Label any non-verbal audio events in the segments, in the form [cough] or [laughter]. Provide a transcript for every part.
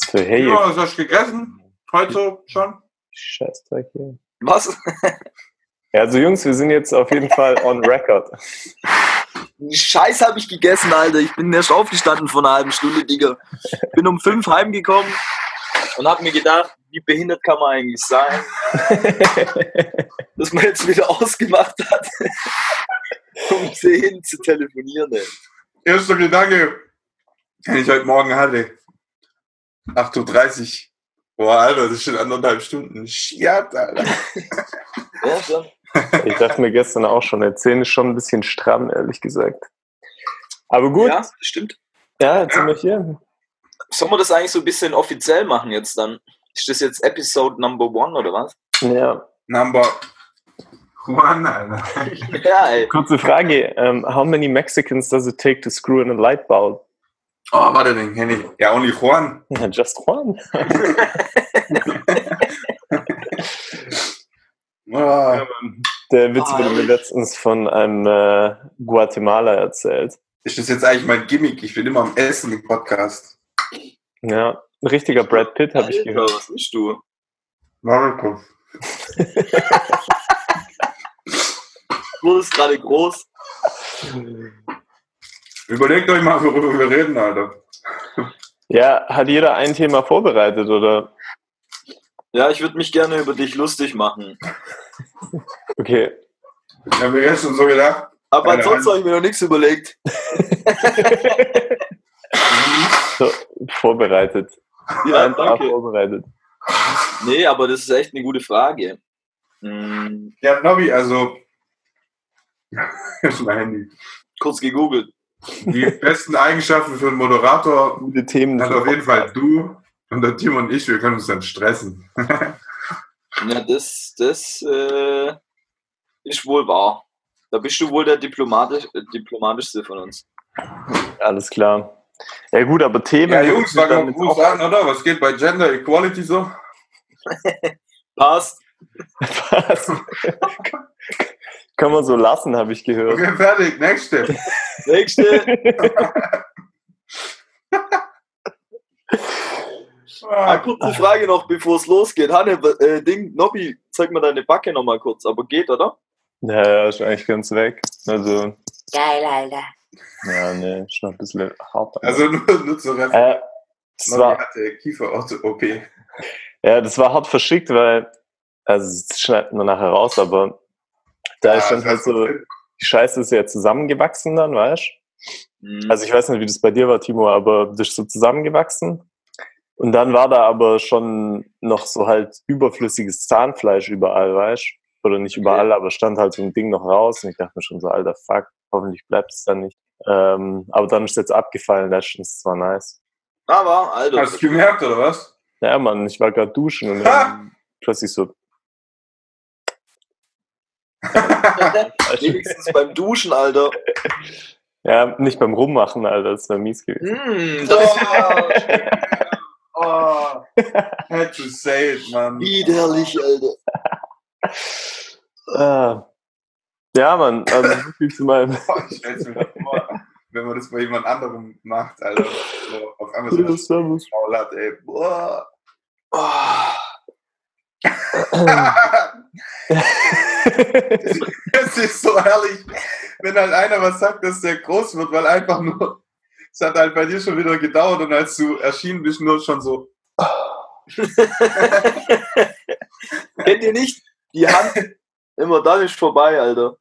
Was für hey. Ja, was hast du gegessen? Heute schon? Scheißdreck hier. Was? [laughs] Ja, also Jungs, wir sind jetzt auf jeden Fall on record. Scheiß habe ich gegessen, Alter. Ich bin erst aufgestanden vor einer halben Stunde, Digga. Bin um fünf heimgekommen und hab mir gedacht, wie behindert kann man eigentlich sein, dass man jetzt wieder ausgemacht hat, [laughs] um 10 zu telefonieren. Ey. Erster Gedanke, den ich heute Morgen hatte. 8.30 Uhr. Boah, Alter, das ist schon anderthalb Stunden. Shit, Alter. Ja, schon. Ich dachte mir gestern auch schon, der 10 ist schon ein bisschen stramm, ehrlich gesagt. Aber gut, Ja, ja, das stimmt. jetzt sind wir hier. Sollen wir das eigentlich so ein bisschen offiziell machen jetzt dann? Ist das jetzt Episode Number One oder was? Ja. Number one, Alter. Ja, ey. Kurze Frage. Um, how many Mexicans does it take to screw in a light bulb? Oh, warte, den kenn ich. Ja, only Juan. Ja, just one. Oh, [laughs] Der Witz Ah, wurde mir ehrlich? letztens von einem äh, Guatemala erzählt. ist das jetzt eigentlich mein Gimmick? Ich bin immer am Essen im Podcast. Ja, ein richtiger Brad Pitt habe ich gehört. was [laughs] bist du? Marco. Du wurdest gerade groß. [laughs] Überlegt euch mal, worüber wir reden, Alter. Ja, hat jeder ein Thema vorbereitet oder? Ja, ich würde mich gerne über dich lustig machen. Okay. Ich habe mir jetzt schon so gedacht. Aber Keine ansonsten habe ich mir noch nichts überlegt. [laughs] So, vorbereitet. Ja, danke. vorbereitet. Nee, aber das ist echt eine gute Frage. Hm, Ja, Nobby, also. [laughs] Das ist mein Handy. kurz gegoogelt. Die besten Eigenschaften für einen Moderator Gute Themen. hat auf jeden Fall du und der Tim und ich, wir können uns dann stressen. [laughs] Ja, das, das äh, ist wohl wahr. Da bist du wohl der diplomatisch, äh, diplomatischste von uns. Alles klar. Ja gut, aber Themen. Ja, Jungs, fangen wir an, oder? Was geht bei Gender Equality so? [laughs] Passt. Was? [laughs] Kann man so lassen, habe ich gehört. Okay, fertig, nächste. Nächste. Ah, kurze Frage noch, bevor es losgeht. Hanne, äh, Ding, Nobby, zeig mir deine Backe nochmal kurz. Aber geht, oder? Ja, ja, ist eigentlich ganz weg. Also, Geil, Alter. ja, ne, ist noch ein bisschen hart. Also nur, nur zur Referenz. äh, das Nobby war, hatte Kiefer-OP. ja, das war hart verschickt, weil, also, das schneiden wir nachher raus, aber da ist dann halt so, die Scheiße ist ja zusammengewachsen dann, weißt Mhm. Also ich weiß nicht, wie das bei dir war, Timo, aber das ist so zusammengewachsen. Und dann war da aber schon noch so halt überflüssiges Zahnfleisch überall, weißt Oder nicht Okay. überall, aber stand halt so ein Ding noch raus. Und ich dachte mir schon so, alter Fuck, hoffentlich bleibt es dann nicht. Ähm, aber dann ist es jetzt abgefallen, das ist zwar nice. Aber, Alter. Hast du gemerkt, oder was? Ja, Mann, ich war gerade duschen und dann plötzlich so, [laughs] Wenigstens beim Duschen, Alter. ja, nicht beim Rummachen, Alter, das wäre mies gewesen. Mm, Oh, das oh, had to say it, Mann. widerlich, Alter. Ah. Ja, Mann, also so viel zu meinem. [laughs] Ich stell's mir vor, wenn man das bei jemand anderem macht, Alter. So, auf einmal so. Maul hat, ey. Boah. Oh, [laughs] Es ist so herrlich, wenn halt einer was sagt, dass der groß wird, weil einfach nur, es hat halt bei dir schon wieder gedauert und als du erschienen bist, nur schon so, [laughs] Kennt ihr nicht? Die Hand immer dann ist vorbei, Alter.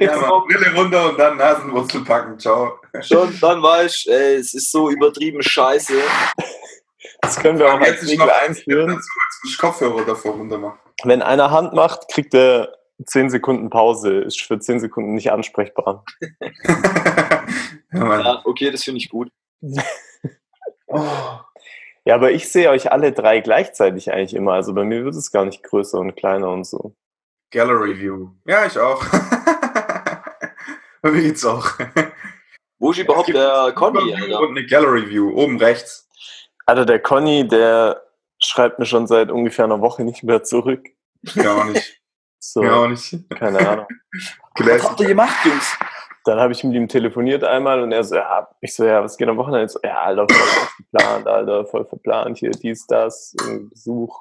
ja, man, Brille runter und dann Nasenwurzel packen, ciao. Schon, dann weiß ich, ey, es ist so übertrieben scheiße. Das können wir auch als Jetzt Regel einführen. dazu, als du Kopfhörer davor runter machen. Wenn einer Hand macht, kriegt er 10 Sekunden Pause. Ist für 10 Sekunden nicht ansprechbar. [laughs] ja, okay, das finde ich gut. [laughs] Ja, aber ich sehe euch alle drei gleichzeitig eigentlich immer. Also bei mir wird es gar nicht größer und kleiner und so. Gallery View. Ja, ich auch. [laughs] Bei mir geht's auch. Wo ist überhaupt der Conny? Und eine Gallery View, oben rechts. Alter, der Conny, der schreibt mir schon seit ungefähr einer Woche nicht mehr zurück. Ja, auch nicht. [laughs] So, Ja, auch nicht. keine Ahnung. [laughs] Was habt ihr gemacht, Jungs? dann habe ich mit ihm telefoniert einmal und er so, ja, ich so, ja, was geht am Wochenende? So, ja, Alter, voll geplant, Alter, voll verplant, hier, dies, das, irgendwie Besuch.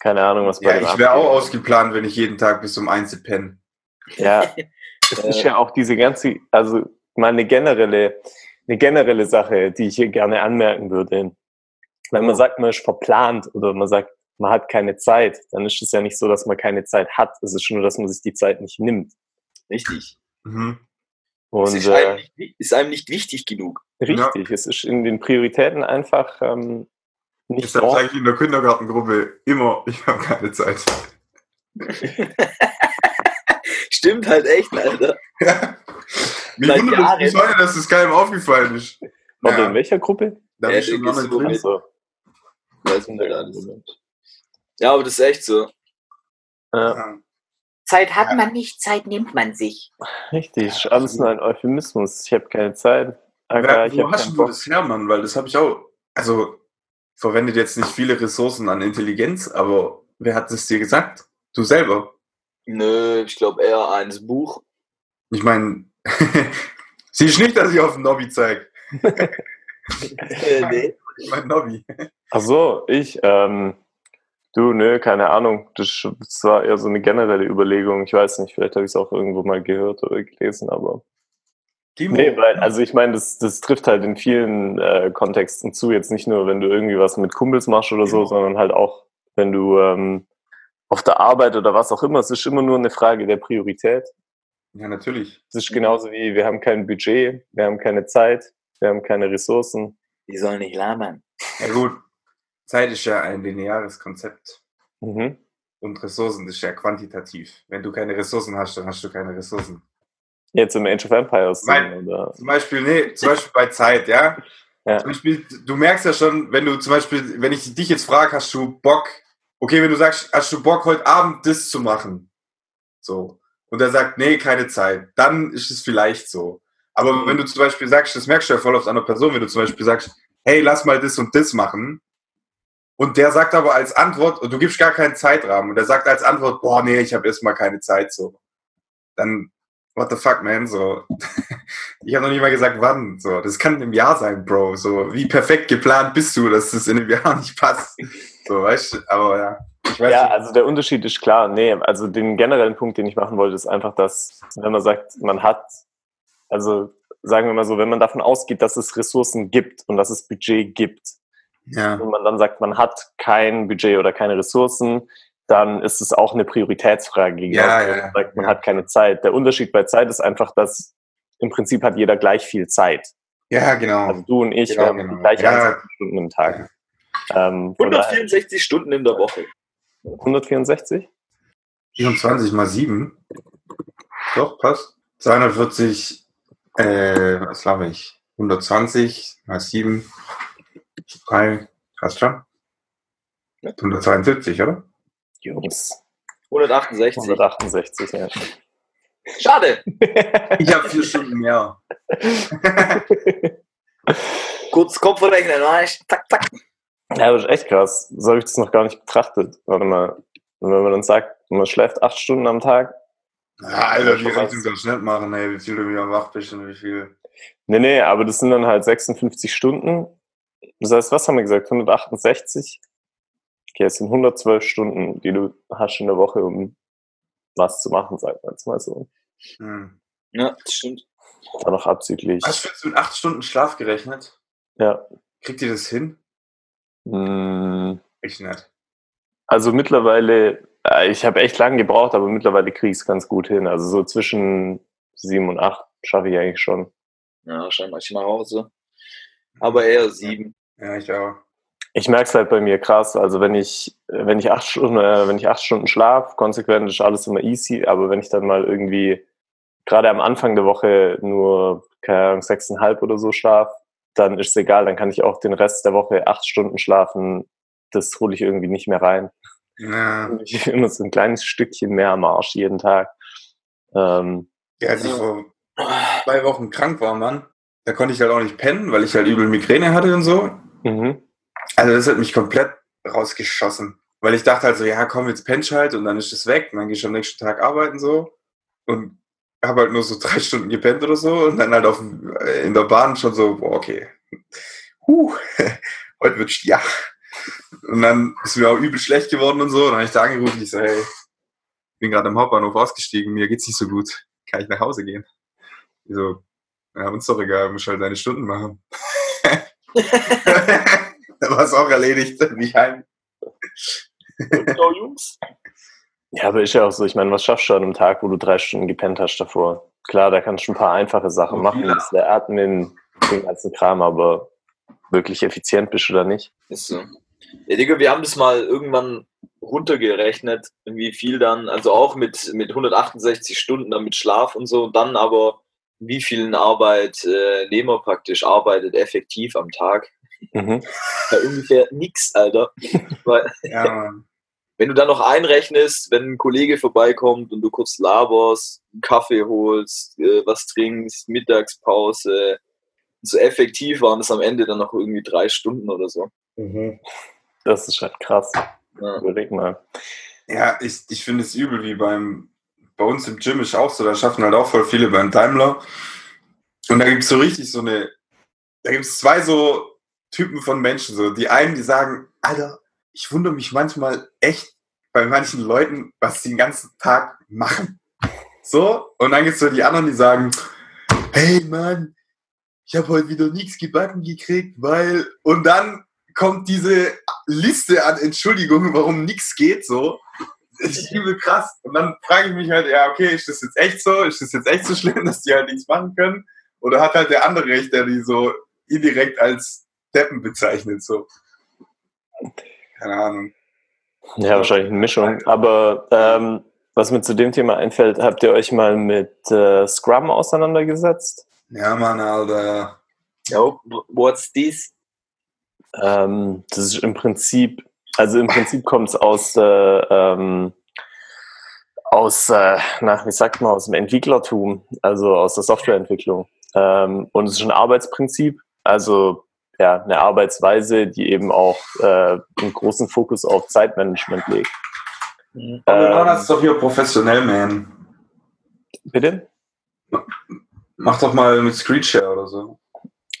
Keine Ahnung, was bei Ja, ich wäre auch ausgeplant, wenn ich jeden Tag bis um eins penne. Ja, [laughs] es ist ja auch diese ganze, also mal eine generelle, eine generelle Sache, die ich hier gerne anmerken würde. Wenn man sagt, man ist verplant oder man sagt, man hat keine Zeit, dann ist es ja nicht so, dass man keine Zeit hat. Es ist nur, dass man sich die Zeit nicht nimmt. Richtig. Mhm. Es Und ist, einem äh, nicht, ist einem nicht wichtig genug. richtig, es ist in den Prioritäten einfach ähm, nicht Deshalb so. sage ich in der Kindergartengruppe immer, [laughs] ich habe keine Zeit. [laughs] Stimmt halt echt, Alter. [laughs] Mich Seit wundert es Jahren. bis heute, dass das keinem aufgefallen ist. Warte, Ja. in welcher Gruppe? Da Ja, bin ich schon lange drin. Also, Weiß man nicht alles. Ja, aber das ist echt so. ja, Ja. Zeit hat man nicht, Zeit nimmt man sich. richtig, ist alles nur ein Euphemismus. Ich habe keine Zeit. Aga, Wer, ich wo habe hast du das her, Mann? Weil das habe ich auch. Also, verwendet jetzt nicht viele Ressourcen an Intelligenz, aber wer hat das dir gesagt? Du selber. Nö, ich glaube eher eines Buch. Ich meine, [laughs] siehst nicht, dass ich auf den Nobby zeige. Äh, [laughs] nee. Mein Nobby. [laughs] Ach so, ich, ähm, du, nö, keine Ahnung. Das, das war eher so eine generelle Überlegung. Ich weiß nicht, vielleicht habe ich es auch irgendwo mal gehört oder gelesen, aber. Timo. Nee, weil, also ich meine, das, das trifft halt in vielen äh, Kontexten zu. Jetzt nicht nur, wenn du irgendwie was mit Kumpels machst oder so, Genau. sondern halt auch, wenn du ähm, auf der Arbeit oder was auch immer. Es ist immer nur eine Frage der Priorität. Ja, natürlich. Es ist genauso wie, wir haben kein Budget, wir haben keine Zeit, wir haben keine Ressourcen. Die sollen nicht labern. Ja gut, Zeit ist ja ein lineares Konzept Mhm. und Ressourcen ist ja quantitativ. Wenn du keine Ressourcen hast, dann hast du keine Ressourcen. Jetzt im Age of Empires. Mein- oder? Zum Beispiel, nee, zum Beispiel bei Zeit, ja? [laughs] Ja. Zum Beispiel, du merkst ja schon, wenn du zum Beispiel, wenn ich dich jetzt frage, hast du Bock, okay, wenn du sagst, hast du Bock, heute Abend das zu machen? So. Und er sagt, nee, keine Zeit, dann ist es vielleicht so. Aber wenn du zum Beispiel sagst, das merkst du ja voll auf einer Person, wenn du zum Beispiel sagst, hey, lass mal das und das machen. Und der sagt aber als Antwort, und du gibst gar keinen Zeitrahmen, und der sagt als Antwort, boah, nee, ich habe erstmal keine Zeit, so. Dann, what the fuck, man, so. [laughs] Ich habe noch nicht mal gesagt, wann, so. Das kann im Jahr sein, Bro, so. Wie perfekt geplant bist du, dass das in einem Jahr [laughs] nicht passt. So, weißt du, aber ja. Ja, nicht. also der Unterschied ist klar. Nee, also den generellen Punkt, den ich machen wollte, ist einfach, dass, wenn man sagt, man hat, also sagen wir mal so, wenn man davon ausgeht, dass es Ressourcen gibt und dass es Budget gibt, ja. und man dann sagt, man hat kein Budget oder keine Ressourcen, dann ist es auch eine Prioritätsfrage. Ja, ja, man sagt, man ja. hat keine Zeit. Der Unterschied bei Zeit ist einfach, dass im Prinzip hat jeder gleich viel Zeit. ja, genau. Also du und ich, Genau, wir haben genau. die gleiche Ja. Anzahl von Stunden im Tag. Ähm, von daher- 164 Stunden in der Woche. 164? 24 mal 7. Doch, passt. 240, äh, was habe ich? 120 mal 7. 3, passt schon. 172, oder? Jungs. 168. 168, ja. Schade. [laughs] Ich habe vier Stunden mehr. [laughs] Kurz Kopf rechnen, weißt Zack, zack. Ja, das ist echt krass. So habe ich das noch gar nicht betrachtet. Warte mal. Und wenn man dann sagt, man schläft acht Stunden am Tag. Ja, Alter. Rechnung kannst du nicht machen, ey, wie viel du wieder wach bist und wie viel. Nee, nee, aber das sind dann halt 56 Stunden. Das heißt, was haben wir gesagt? 168? Okay, es sind 112 Stunden, die du hast in der Woche, um was zu machen, sagt man jetzt mal so. Hm. Ja, das stimmt. Dann noch abzüglich. Was wird mit 8 Stunden Schlaf gerechnet? Ja. Kriegt ihr das hin? Mm, Ich nicht. Also mittlerweile, äh, ich habe echt lange gebraucht, aber mittlerweile kriege ich es ganz gut hin. Also so zwischen sieben und acht schaffe ich eigentlich schon. Ja, scheinbar ich nach Hause. Aber eher sieben. Ja, ich auch. Ich merke es halt bei mir krass. Also wenn ich, wenn ich acht Stunden, äh, wenn ich acht Stunden schlaf, konsequent ist alles immer easy, aber wenn ich dann mal irgendwie gerade am Anfang der Woche nur, keine Ahnung, sechseinhalb oder so schlaf, dann ist es egal, dann kann ich auch den Rest der Woche acht Stunden schlafen. Das hole ich irgendwie nicht mehr rein. Ja. [laughs] Ich immer so ein kleines Stückchen mehr am Arsch jeden Tag. Ähm, Ja, als ich vor zwei Wochen krank war, Mann, da konnte ich halt auch nicht pennen, weil ich halt übel Migräne hatte und so. mhm. Also das hat mich komplett rausgeschossen. Weil ich dachte halt so, ja komm, jetzt pennst halt und dann ist es weg und dann gehst du am nächsten Tag arbeiten so. Und habe halt nur so [laughs] drei Stunden gepennt oder so und dann halt auf, äh, in der Bahn schon so, boah, okay, huh, [laughs] heute wird ja. Und dann ist mir auch übel schlecht geworden und so. Und dann habe ich da angerufen, ich so, hey, bin gerade am Hauptbahnhof ausgestiegen, mir geht's nicht so gut. Kann ich nach Hause gehen? Ich so, ja, uns doch egal, muss halt deine Stunden machen. [laughs] da war es auch erledigt, nicht heim. Genau, Jungs. Ja, aber ist ja auch so. Ich meine, was schaffst du an einem Tag, wo du drei Stunden gepennt hast davor? Klar, da kannst du ein paar einfache Sachen Oh, machen, viele. das ist der Admin, den ganzen Kram, aber wirklich effizient bist du da nicht. Ist so. Ja, Digga, wir haben das mal irgendwann runtergerechnet, wie viel dann, also auch mit, mit 168 Stunden dann mit Schlaf und so, und dann aber wie vielen Arbeitnehmer praktisch arbeitet effektiv am Tag. Mhm. Ja, ungefähr nix, Alter. [laughs] Weil, Ja, wenn du dann noch einrechnest, wenn ein Kollege vorbeikommt und du kurz laberst, einen Kaffee holst, äh, was trinkst, Mittagspause, so effektiv waren es am Ende dann noch irgendwie drei Stunden oder so. Das ist halt krass. Ja. Überleg mal. Ja, ich, ich finde es übel, wie beim, bei uns im Gym ist auch so, da schaffen halt auch voll viele beim Daimler. Und da gibt es so richtig so eine, da gibt es zwei so Typen von Menschen, so die einen, die sagen, Alter, ich wundere mich manchmal echt bei manchen Leuten, was die den ganzen Tag machen. So, und dann gibt es so die anderen, die sagen, hey Mann, ich habe heute wieder nichts gebacken gekriegt, weil, und dann kommt diese Liste an Entschuldigungen, warum nichts geht, so. Das ist übel krass. Und dann frage ich mich halt, ja, okay, ist das jetzt echt so? Ist das jetzt echt so schlimm, [laughs] dass die halt nichts machen können? Oder hat halt der andere recht, der die so indirekt als Deppen bezeichnet, so? Keine Ahnung. Ja, wahrscheinlich eine Mischung. Aber ähm, was mir zu dem Thema einfällt, habt ihr euch mal mit äh, Scrum auseinandergesetzt? Ja, Mann, Alter. Ja, what's this? Ähm, das ist im Prinzip, also im Prinzip kommt es aus, äh, ähm, aus, äh, na, wie sagt man, aus dem Entwicklertum, also aus der Softwareentwicklung. Ähm, und es ist ein Arbeitsprinzip, also ja, eine Arbeitsweise, die eben auch äh, einen großen Fokus auf Zeitmanagement legt. Aber dann Ähm, hast du doch hier professionell, man. bitte? Mach doch mal mit Screenshare oder so.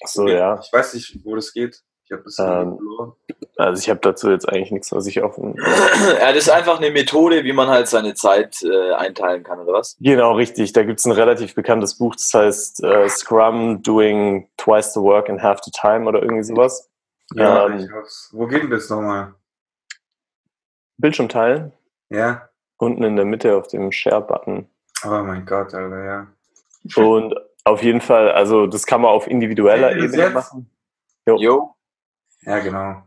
So, ja. Ich weiß nicht, wo das geht. Ich habe das Ähm, verloren. Also ich habe dazu jetzt eigentlich nichts, was ich offen. [clears throat] Ja, das ist einfach eine Methode, wie man halt seine Zeit äh, einteilen kann, oder was? Genau, richtig. Da gibt es ein relativ bekanntes Buch, das heißt äh, Scrum Doing Twice the Work in Half the Time oder irgendwie sowas. Ja, ähm, ich hab's. Wo geht denn das nochmal? Bildschirm teilen, Ja. unten in der Mitte auf dem Share-Button. Oh mein Gott, Alter, ja. Und auf jeden Fall, also das kann man auf individueller Ebene machen. Jo. Ja, genau.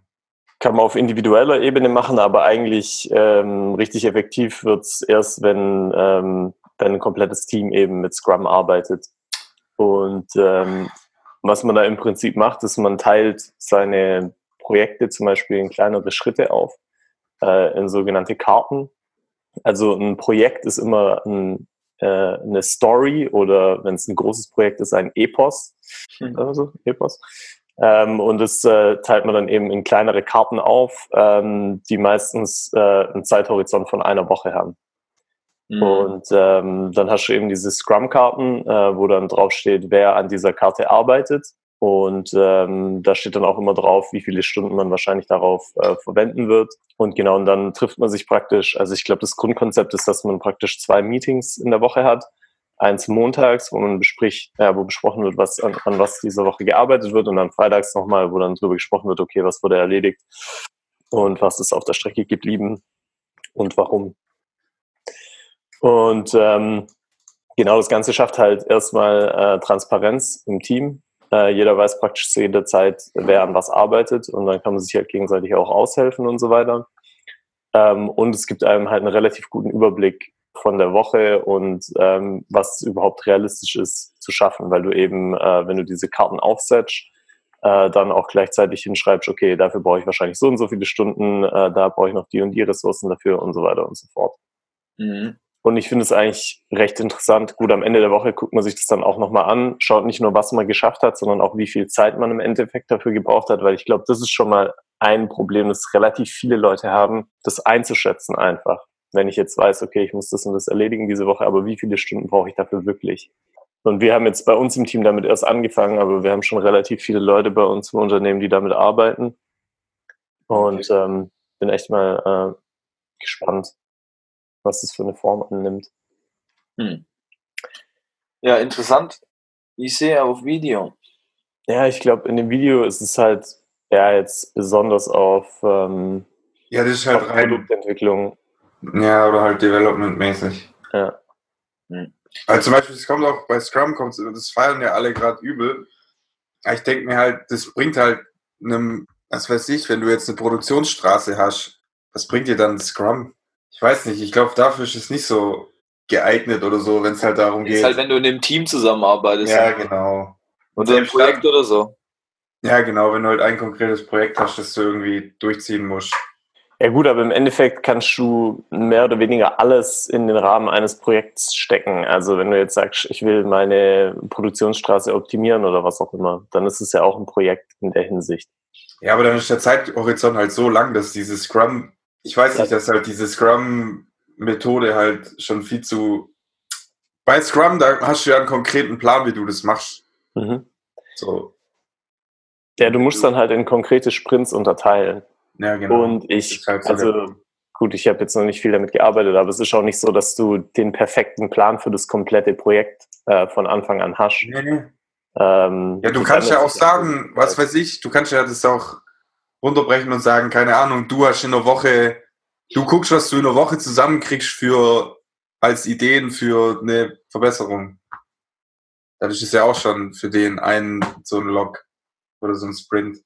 Kann man auf individueller Ebene machen, aber eigentlich ähm, richtig effektiv wird's erst, wenn, ähm, wenn ein komplettes Team eben mit Scrum arbeitet. Und ähm, was man da im Prinzip macht, ist, man teilt seine Projekte zum Beispiel in kleinere Schritte auf, äh, in sogenannte Karten. Also ein Projekt ist immer ein, äh, eine Story oder wenn es ein großes Projekt ist, ein Epos. Hm. Also Epos. Ähm, und das äh, teilt man dann eben in kleinere Karten auf, ähm, die meistens äh, einen Zeithorizont von einer Woche haben. Mhm. Und ähm, dann hast du eben diese Scrum-Karten, äh, wo dann draufsteht, wer an dieser Karte arbeitet. Und ähm, da steht dann auch immer drauf, wie viele Stunden man wahrscheinlich darauf äh, verwenden wird. Und genau, und dann trifft man sich praktisch, also ich glaube, das Grundkonzept ist, dass man praktisch zwei Meetings in der Woche hat. Eins montags, wo man bespricht, äh, wo besprochen wird, was an, an was diese Woche gearbeitet wird, und dann freitags nochmal, wo dann drüber gesprochen wird, okay, was wurde erledigt und was ist auf der Strecke geblieben und warum. Und ähm, genau das Ganze schafft halt erstmal äh, Transparenz im Team. Äh, jeder weiß praktisch zu jeder Zeit, wer an was arbeitet und dann kann man sich halt gegenseitig auch aushelfen und so weiter. Ähm, und es gibt einem halt einen relativ guten Überblick von der Woche und ähm, was überhaupt realistisch ist zu schaffen, weil du eben, äh, wenn du diese Karten aufsetzt, äh, dann auch gleichzeitig hinschreibst, okay, dafür brauche ich wahrscheinlich so und so viele Stunden, äh, da brauche ich noch die und die Ressourcen dafür und so weiter und so fort. Mhm. Und ich finde es eigentlich recht interessant. Gut, am Ende der Woche guckt man sich das dann auch nochmal an, schaut nicht nur, was man geschafft hat, sondern auch, wie viel Zeit man im Endeffekt dafür gebraucht hat, weil ich glaube, das ist schon mal ein Problem, das relativ viele Leute haben, das einzuschätzen einfach. Wenn ich jetzt weiß, okay, ich muss das und das erledigen diese Woche, aber wie viele Stunden brauche ich dafür wirklich? Und wir haben jetzt bei uns im Team damit erst angefangen, aber wir haben schon relativ viele Leute bei uns im Unternehmen, die damit arbeiten. Und ähm, bin echt mal äh, gespannt, was das für eine Form annimmt. Hm. Ja, interessant. Ich sehe auf Video. Ja, ich glaube, in dem Video ist es halt ja jetzt besonders auf, ähm, Ja, das ist auf halt rein. Produktentwicklung. Ja, oder halt Development-mäßig. Ja. Also zum Beispiel, es kommt auch bei Scrum, kommt, das feiern ja alle gerade übel. Aber ich denke mir halt, das bringt halt einem, was weiß ich, wenn du jetzt eine Produktionsstraße hast, was bringt dir dann Scrum? Ich weiß nicht, ich glaube, dafür ist es nicht so geeignet oder so, wenn es halt darum Ist geht. halt, wenn du in einem Team zusammenarbeitest. ja, genau. Und ein selbst Projekt oder so. Ja, genau, wenn du halt ein konkretes Projekt hast, das du irgendwie durchziehen musst. Ja gut, aber im Endeffekt kannst du mehr oder weniger alles in den Rahmen eines Projekts stecken. Also wenn du jetzt sagst, ich will meine Produktionsstraße optimieren oder was auch immer, dann ist es ja auch ein Projekt in der Hinsicht. Ja, aber dann ist der Zeithorizont halt so lang, dass diese Scrum, ich weiß nicht, dass halt diese Scrum-Methode halt schon viel zu. Bei Scrum, da hast du ja einen konkreten Plan, wie du das machst. Mhm. So, Ja, du musst dann halt in konkrete Sprints unterteilen. Ja, genau. Und ich, halt so also gut, ich habe jetzt noch nicht viel damit gearbeitet, aber es ist auch nicht so, dass du den perfekten Plan für das komplette Projekt äh, von Anfang an hast. Nee, nee. Ähm, Ja, du kannst ja auch sagen, was weiß ich, du kannst ja das auch runterbrechen und sagen, keine Ahnung, du hast in der Woche, du guckst, was du in der Woche zusammenkriegst für als Ideen für eine Verbesserung. Dann ist ja auch schon für den einen so ein Log oder so ein Sprint.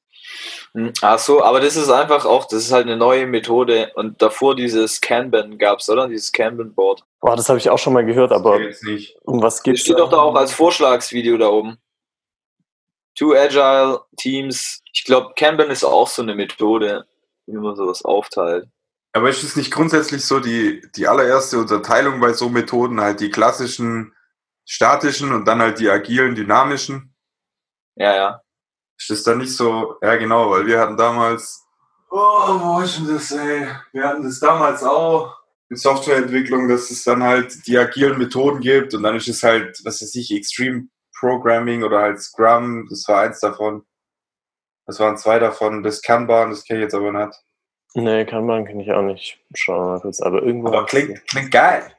Hm, Ach so, aber das ist einfach auch, das ist halt eine neue Methode. Und davor dieses Kanban gab's, oder? Dieses Kanban-Board. Boah, das habe ich auch schon mal gehört, aber um was Das geht's? steht doch da auch als Vorschlagsvideo da oben. Two Agile Teams. Ich glaube, Kanban ist auch so eine Methode, wie man sowas aufteilt. Aber ist es nicht grundsätzlich so die, die allererste Unterteilung bei so Methoden, halt die klassischen statischen und dann halt die agilen, dynamischen? Ja, ja. Ist das dann nicht so, ja genau, weil wir hatten damals, oh, wo ist denn das, ey? Wir hatten das damals auch in Softwareentwicklung, dass es dann halt die agilen Methoden gibt und dann ist es halt, was weiß ich, Extreme Programming oder halt Scrum, das war eins davon. Das waren zwei davon, das Kanban, das kenne ich jetzt aber nicht. Nee, Kanban kenne ich auch nicht. Schauen wir mal kurz. Aber irgendwo. Aber klingt, klingt geil.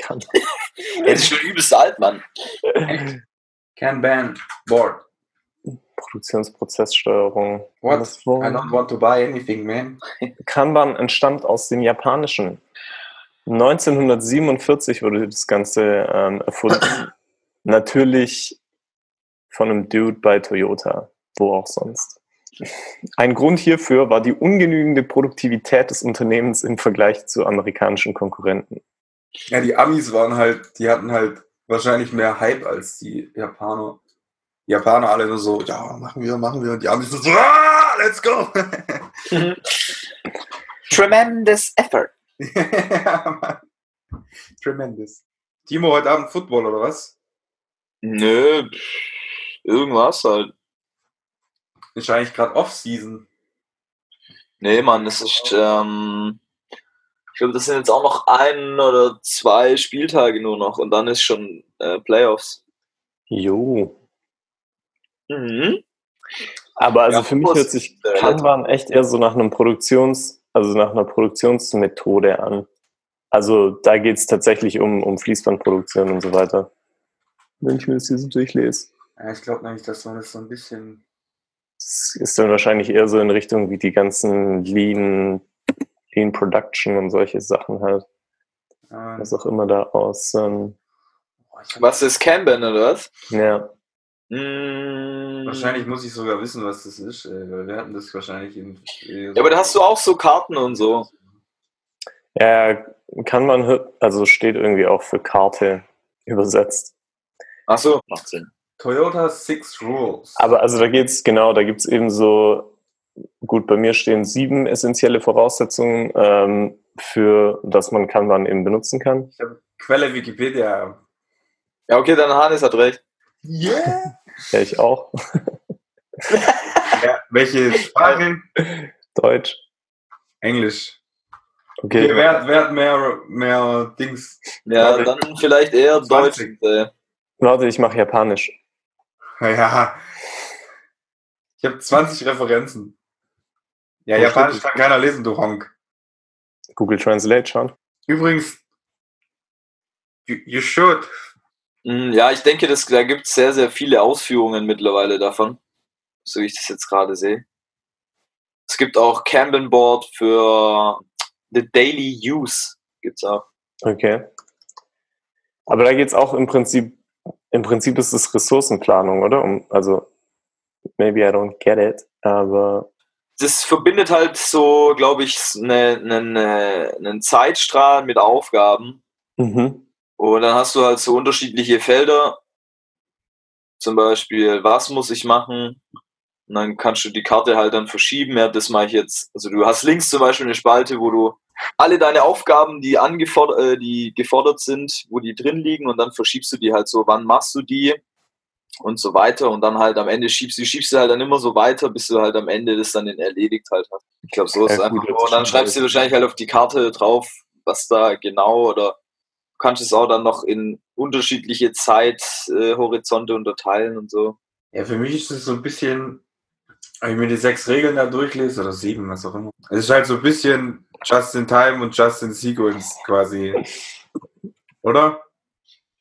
Kan [laughs] Das ist schon übelst alt, Mann. [laughs] Kanban Board. Produktionsprozesssteuerung. What? Wo- I don't want to buy anything, man. [laughs] Kanban entstammt aus dem Japanischen. 1947 wurde das Ganze ähm, erfunden. [laughs] Natürlich von einem Dude bei Toyota, wo auch sonst. Ein Grund hierfür war die ungenügende Produktivität des Unternehmens im Vergleich zu amerikanischen Konkurrenten. Ja, die Amis waren halt, die hatten halt wahrscheinlich mehr Hype als die Japaner. Die Japaner alle nur so, ja, machen wir, machen wir. Und die Amis so, ah, let's go. [laughs] Tremendous effort. [laughs] ja. Tremendous. Timo, heute Abend Football oder was? Nö, irgendwas halt. Ist eigentlich gerade Off-Season. Nee, Mann, es ist, ähm, ich glaube, das sind jetzt auch noch ein oder zwei Spieltage nur noch und dann ist schon äh, Playoffs. Jo. Mhm. Aber also Ja, für mich hört sich Kanban echt eher so nach einem Produktions, also nach einer Produktionsmethode an. Also da geht es tatsächlich um, um Fließbandproduktion und so weiter. Wenn ich mir das hier so durchlese. Ja, ich glaube nämlich, dass man das so ein bisschen. Das ist dann wahrscheinlich eher so in Richtung wie die ganzen Lean, Lean Production und solche Sachen halt. Ähm, Was auch immer da aus. Ähm, Was ist Kanban oder was? ja. Mm, Wahrscheinlich muss ich sogar wissen, was das ist, weil wir hatten das wahrscheinlich in. Ja, aber da hast du auch so Karten und so. Ja, kann man, also steht irgendwie auch für Karte [laughs] übersetzt. Ach so, macht Sinn. Toyota Six Rules. Aber also da geht's genau, da gibt's eben so, gut, bei mir stehen sieben essentielle Voraussetzungen, ähm, für dass man Kanban eben benutzen kann. Ich habe Quelle Wikipedia. Ja, okay, dann Hannes hat recht. Yeah! Ja, ich auch. ja, welche Sprache? Deutsch. Englisch. Okay, wer, hat- wer hat mehr, mehr Dings? Ja, Warte. dann vielleicht eher Deutsch. 20. Äh, Warte, ich mache Japanisch. Ja. Ich habe 20 Referenzen. Ja, Oh, Japanisch stimmt. kann keiner lesen, du Honk. Google Translate schon. Übrigens, you, you should. Mh, ja, ich denke, das, da gibt es sehr, sehr viele Ausführungen mittlerweile davon, so wie ich das jetzt gerade sehe. Es gibt auch Kanban Board für the Daily Use. Gibt's auch. Okay. Aber da geht es auch im Prinzip, im Prinzip ist es Ressourcenplanung, oder? Um, also, maybe I don't get it, aber das verbindet halt so, glaube ich, einen ne, ne, einen Zeitstrahl mit Aufgaben. mhm. Und dann hast du halt so unterschiedliche Felder. Zum Beispiel, was muss ich machen? Und dann kannst du die Karte halt dann verschieben. Ja, das mache ich jetzt. Also du hast links zum Beispiel eine Spalte, wo du alle deine Aufgaben, die angefordert, äh, die gefordert sind, wo die drin liegen und dann verschiebst du die halt so, wann machst du die und so weiter und dann halt am Ende schiebst du, schiebst du halt dann immer so weiter, bis du halt am Ende das dann erledigt halt hast. Ich glaube, so ist es Ja, einfach gut, Und dann schreibst du wahrscheinlich halt auf die Karte drauf, was da genau oder kannst es auch dann noch in unterschiedliche Zeithorizonte unterteilen und so. Ja, für mich ist es so ein bisschen, wenn ich mir die sechs Regeln da durchlese, oder sieben, was auch immer. Es ist halt so ein bisschen Just in Time und Just in Sequence quasi. Oder?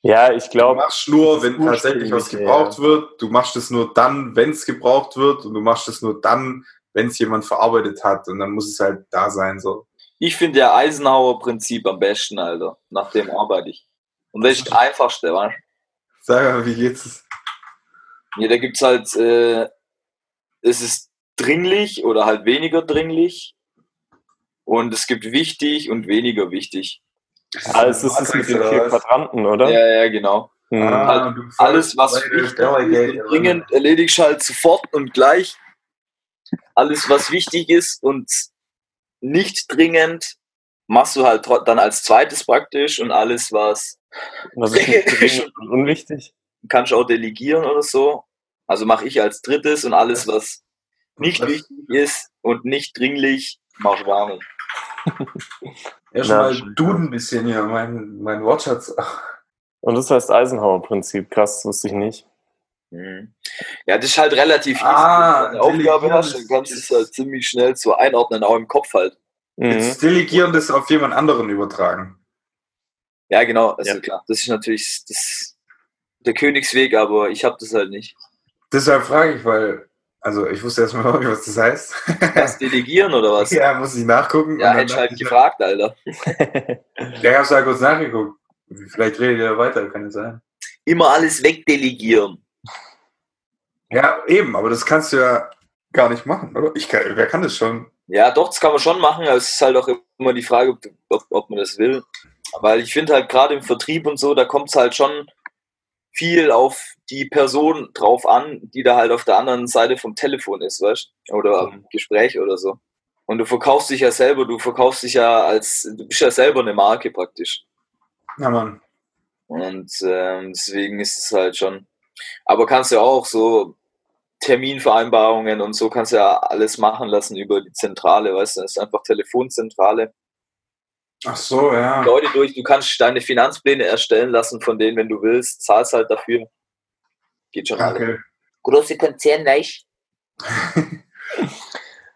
ja, ich Du glaube, machst nur, wenn tatsächlich was gebraucht wird. Du machst es nur dann, wenn es gebraucht wird. Und du machst es nur dann, wenn es jemand verarbeitet hat. Und dann muss es halt da sein. So. Ich finde ja Eisenhower-Prinzip am besten, Alter. Nach dem arbeite ich. Und das ist das Einfachste, weißt du? Sag mal, wie geht's? es? Ja, da gibt's halt, äh, es ist dringlich oder halt weniger dringlich. Und es gibt wichtig und weniger wichtig. alles ist es mit den vier? Quadranten, oder? Ja, ja, genau. Mhm. Ah, du Alles, was wichtig ist und dringend, erledigst halt sofort und gleich. Alles, was wichtig ist und nicht dringend, machst du halt dann als zweites praktisch und alles, was Was ist unwichtig? kannst du auch delegieren oder so. Also mache ich als drittes und alles, was nicht Was? wichtig ist und nicht dringlich, mach gar nicht. [laughs] Ja, schon mal. Duden ein bisschen hier, mein, mein Wortschatz. Und das heißt Eisenhower-Prinzip. Krass, das wusste ich nicht. Mhm. Ja, das ist halt relativ easy. Ah, Wenn du eine Aufgabe hast, dann ist- kannst du es halt ziemlich schnell so einordnen, auch im Kopf halt. Mhm. Jetzt delegieren das auf jemand anderen übertragen. Ja, genau, also Ja. klar. Das ist natürlich das, der Königsweg, aber ich habe das halt nicht. Deshalb frage ich, weil, also ich wusste erstmal noch nicht, was das heißt. Das [laughs] Delegieren oder was? Ja, muss ich nachgucken. ja hätte ich halt gefragt, Alter. [laughs] Ja, ich hab's ja kurz nachgeguckt. Vielleicht redet ihr weiter, kann ja sein. Immer alles wegdelegieren. Ja, eben, aber das kannst du ja gar nicht machen, oder? Ich kann, wer kann das schon? Ja, doch, das kann man schon machen. aber Es ist halt auch immer die Frage, ob, ob, man das will. Weil ich finde halt gerade im Vertrieb und so, da kommt es halt schon viel auf die Person drauf an, die da halt auf der anderen Seite vom Telefon ist, weißt du? Oder am Gespräch oder so. Und du verkaufst dich ja selber, du verkaufst dich ja als, du bist ja selber eine Marke praktisch. Ja, Mann. Und ähm, deswegen ist es halt schon. Aber kannst ja auch so Terminvereinbarungen und so kannst ja alles machen lassen über die Zentrale, weißt du, das ist einfach Telefonzentrale. Ach so, ja. Leute durch, du kannst deine Finanzpläne erstellen lassen von denen, wenn du willst, zahlst halt dafür. Geht schon alles. Danke. Große Konzern, nicht? [laughs]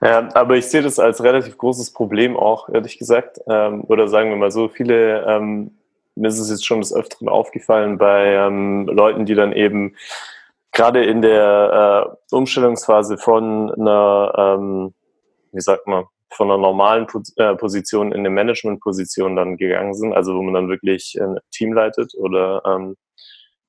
Ja, aber ich sehe das als relativ großes Problem auch, ehrlich gesagt. Ähm, oder sagen wir mal so, viele, ähm, mir ist es jetzt schon des Öfteren aufgefallen bei ähm, Leuten, die dann eben gerade in der äh, Umstellungsphase von einer, ähm, wie sagt man, von einer normalen Pos äh, Position in eine Management-Position dann gegangen sind, also wo man dann wirklich ein Team leitet oder ähm,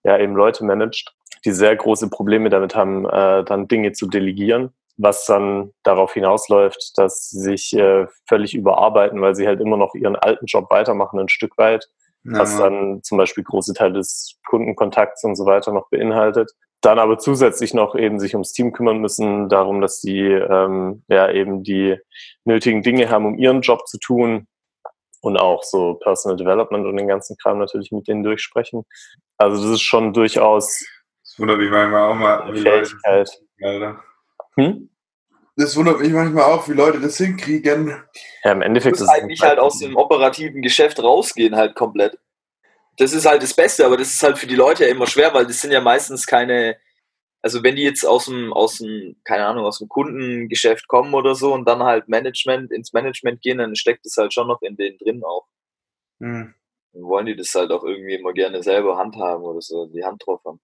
ja eben Leute managt, die sehr große Probleme damit haben, äh, dann Dinge zu delegieren was dann darauf hinausläuft, dass sie sich äh, völlig überarbeiten, weil sie halt immer noch ihren alten Job weitermachen, ein Stück weit, Ja, was dann zum Beispiel große Teile des Kundenkontakts und so weiter noch beinhaltet. Dann aber zusätzlich noch eben sich ums Team kümmern müssen, darum, dass sie ähm, ja eben die nötigen Dinge haben, um ihren Job zu tun und auch so Personal Development und den ganzen Kram natürlich mit denen durchsprechen. Also das ist schon durchaus Das wundert mich manchmal auch mal, wie Leute Fähigkeit. Alter. Hm? Das wundert mich manchmal auch, wie Leute das hinkriegen. Ja, im Endeffekt muss ist es eigentlich halt aus dem operativen Geschäft rausgehen, halt komplett. Das ist halt das Beste, aber das ist halt für die Leute ja immer schwer, weil das sind ja meistens keine, also wenn die jetzt aus dem, aus dem, keine Ahnung, aus dem Kundengeschäft kommen oder so und dann halt Management, ins Management gehen, dann steckt es halt schon noch in denen drin auch. Hm. Dann wollen die das halt auch irgendwie immer gerne selber handhaben oder so, die Hand drauf haben.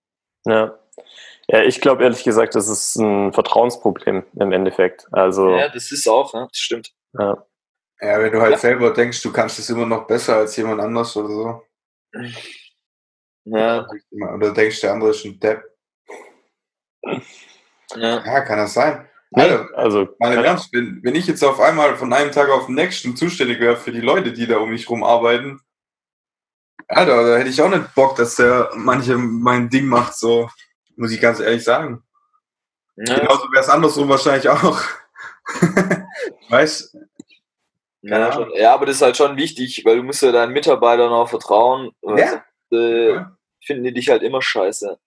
Ja. Ja, ich glaube ehrlich gesagt, das ist ein Vertrauensproblem im Endeffekt. Also, Ja, das ist auch, ne? das stimmt. ja. Ja, wenn du halt Ja. selber denkst, du kannst es immer noch besser als jemand anders oder so. Ja, Oder denkst, der andere ist ein Depp. ja. Ja, kann das sein. Nee, also, mal im Ernst, wenn, wenn ich jetzt auf einmal von einem Tag auf den nächsten zuständig wäre für die Leute, die da um mich rum arbeiten, Alter, da hätte ich auch nicht Bock, dass der manche mein Ding macht, so, muss ich ganz ehrlich sagen. ja. Genauso wäre es andersrum wahrscheinlich auch. [laughs] weißt Ja, Ja. ja, aber das ist halt schon wichtig, weil du musst ja deinen Mitarbeitern auch vertrauen. weil Ja. sonst, Äh, Ja. Finden die dich halt immer scheiße.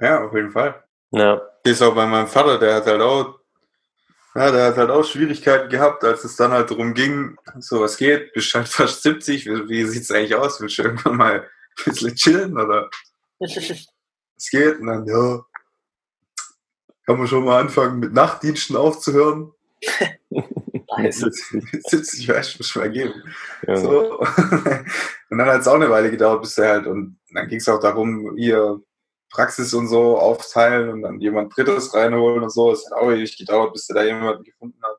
Ja, auf jeden Fall. ja. Das ist auch bei meinem Vater, der hat halt auch, ja, der hat halt auch Schwierigkeiten gehabt, als es dann halt darum ging, so was geht, bist halt [laughs] fast 70, wie, wie sieht's eigentlich aus? Willst du irgendwann mal ein bisschen chillen oder [laughs] es geht? Und dann, ja, kann man schon mal anfangen, mit Nachtdiensten aufzuhören. 70, weißt du, muss mal geben. Ja. So. [laughs] Und dann hat es auch eine Weile gedauert, bis er halt, und dann ging es auch darum, hier Praxis und so aufteilen und dann jemand Drittes reinholen und so. Es hat auch ewig gedauert, bis er da jemanden gefunden hat.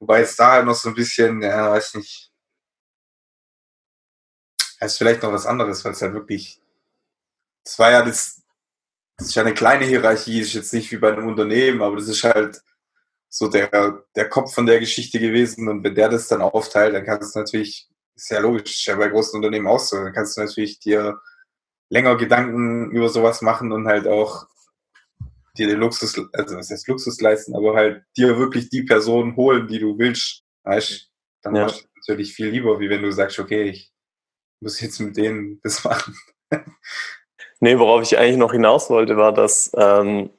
Wobei es da halt noch so ein bisschen, ja, weiß nicht, es ist vielleicht noch was anderes, weil es halt wirklich, es war ja das, das ist ja eine kleine Hierarchie, ist jetzt nicht wie bei einem Unternehmen, aber das ist halt so der, der Kopf von der Geschichte gewesen und wenn der das dann aufteilt, dann kannst du natürlich, ist ja logisch, ist ja bei großen Unternehmen auch so, dann kannst du natürlich dir länger Gedanken über sowas machen und halt auch dir den Luxus, also was heißt Luxus leisten, aber halt dir wirklich die Person holen, die du willst, weißt dann Ja. machst du natürlich viel lieber, wie wenn du sagst, okay, ich muss jetzt mit denen das machen. [laughs] Nee, worauf ich eigentlich noch hinaus wollte, war, dass ähm,